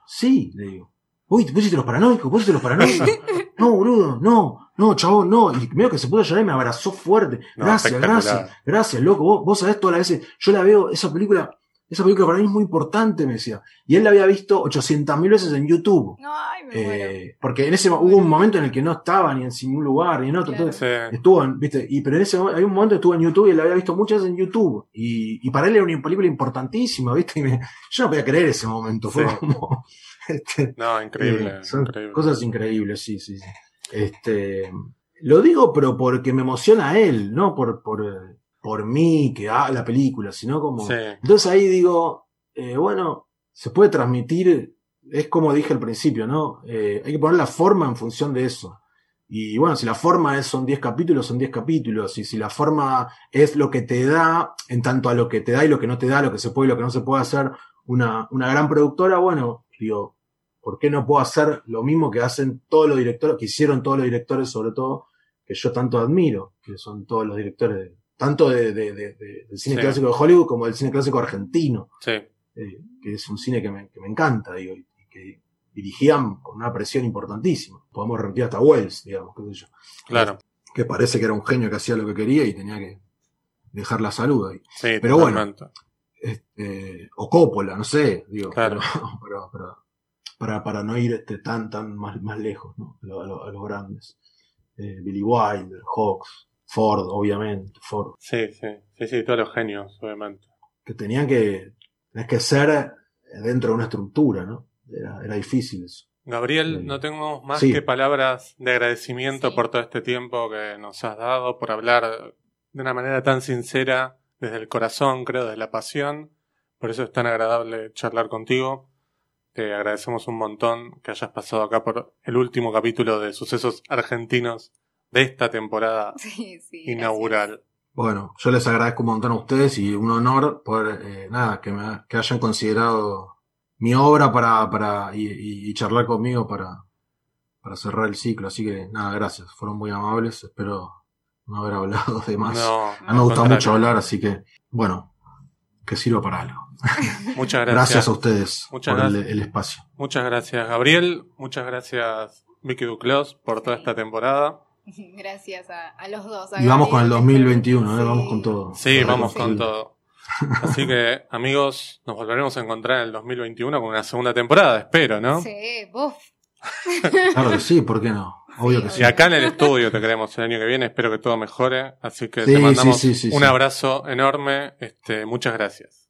Sí, le digo. Uy, ¿vos hiciste los paranoicos? ¿Vos hiciste los paranoicos? No, boludo, no, no, chabón, no. Y veo que se puso a llorar y me abrazó fuerte. No, gracias, gracias, gracias, loco. Vos, vos sabés todas las veces, yo la veo, esa película, esa película para mí es muy importante, me decía. Y él la había visto 800.000 veces en YouTube. Ay, me muero. Eh, porque en ese hubo un momento en el que no estaba ni en ningún lugar ni en otro. Claro. Entonces, Sí. Estuvo en, viste, y pero en ese momento, hay un momento que estuvo en YouTube y la había visto muchas veces en YouTube. Y, y para él era una película importantísima, viste, y me- yo no podía creer ese momento, fue Sí. como, este, No, increíble. eh, son increíble. cosas increíbles, sí, sí, sí. Este, Lo digo, pero porque me emociona a él, no por, por, eh, por mí, que haga la película, sino como. Sí. Entonces ahí digo, eh, bueno, se puede transmitir, es como dije al principio, ¿no? Eh, hay que poner la forma en función de eso. Y bueno, si la forma es, son 10 capítulos, son 10 capítulos. Y si la forma es lo que te da, en tanto a lo que te da y lo que no te da, lo que se puede y lo que no se puede hacer, una, una gran productora, bueno, digo, ¿por qué no puedo hacer lo mismo que hacen todos los directores, que hicieron todos los directores, sobre todo, que yo tanto admiro, que son todos los directores, de- tanto de, de- de- de- del cine Sí. clásico de Hollywood como del cine clásico argentino, Sí, eh, que es un cine que me, que me encanta, digo, y que dirigían con una presión importantísima. Podemos remitir hasta Wells, digamos, qué sé yo claro. que parece que era un genio que hacía lo que quería y tenía que dejar la salud ahí. Sí, Pero bueno. Este, o Coppola, no sé, digo, Claro. pero, pero- pero- para, para no ir este, tan, tan más, más lejos, ¿no? A, lo- a lo- a los grandes. Eh, Billy Wilder, Hawks, Ford, obviamente, Ford, Sí, sí, sí, sí, todos los genios, obviamente. que tenían que, tenés que ser dentro de una estructura, ¿no? Era, era difícil eso. Gabriel, Sí. no tengo más Sí. que palabras de agradecimiento Sí. por todo este tiempo que nos has dado, por hablar de una manera tan sincera, desde el corazón, creo, desde la pasión. Por eso es tan agradable charlar contigo. Te agradecemos un montón que hayas pasado acá por el último capítulo de Sucesos Argentinos de esta temporada Sí, sí. inaugural. Bueno, yo les agradezco un montón a ustedes y un honor poder, eh, nada, que, me, que hayan considerado mi obra para, para, y, y- y charlar conmigo para, para cerrar el ciclo. Así que, nada, gracias. Fueron muy amables. Espero no haber hablado de más. No, a mí me al gusta mucho hablar, así que, bueno, que sirva para algo. Muchas Gracias, gracias. a ustedes Muchas por el, el espacio. Muchas gracias, Gabriel. Muchas gracias, Vicky Duclos, por toda esta temporada. Gracias a, a los dos. a Y vamos con el Gabriel, 2021, ¿eh? Sí. vamos con todo. Sí, vamos con todo. Así que, amigos, nos volveremos a encontrar en el 2021 con una segunda temporada, espero, ¿no? Sí, uf. Claro que sí, ¿por qué no? Obvio Sí, que Y sí. acá en el estudio te queremos el año que viene, espero que todo mejore. Así que Sí, te mandamos sí, sí, sí, un sí. abrazo enorme. Este, muchas gracias.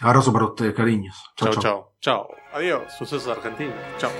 Abrazo para ustedes, cariños. Chau, chau. chau. Chau. Adiós. Sucesos argentinos. Chau.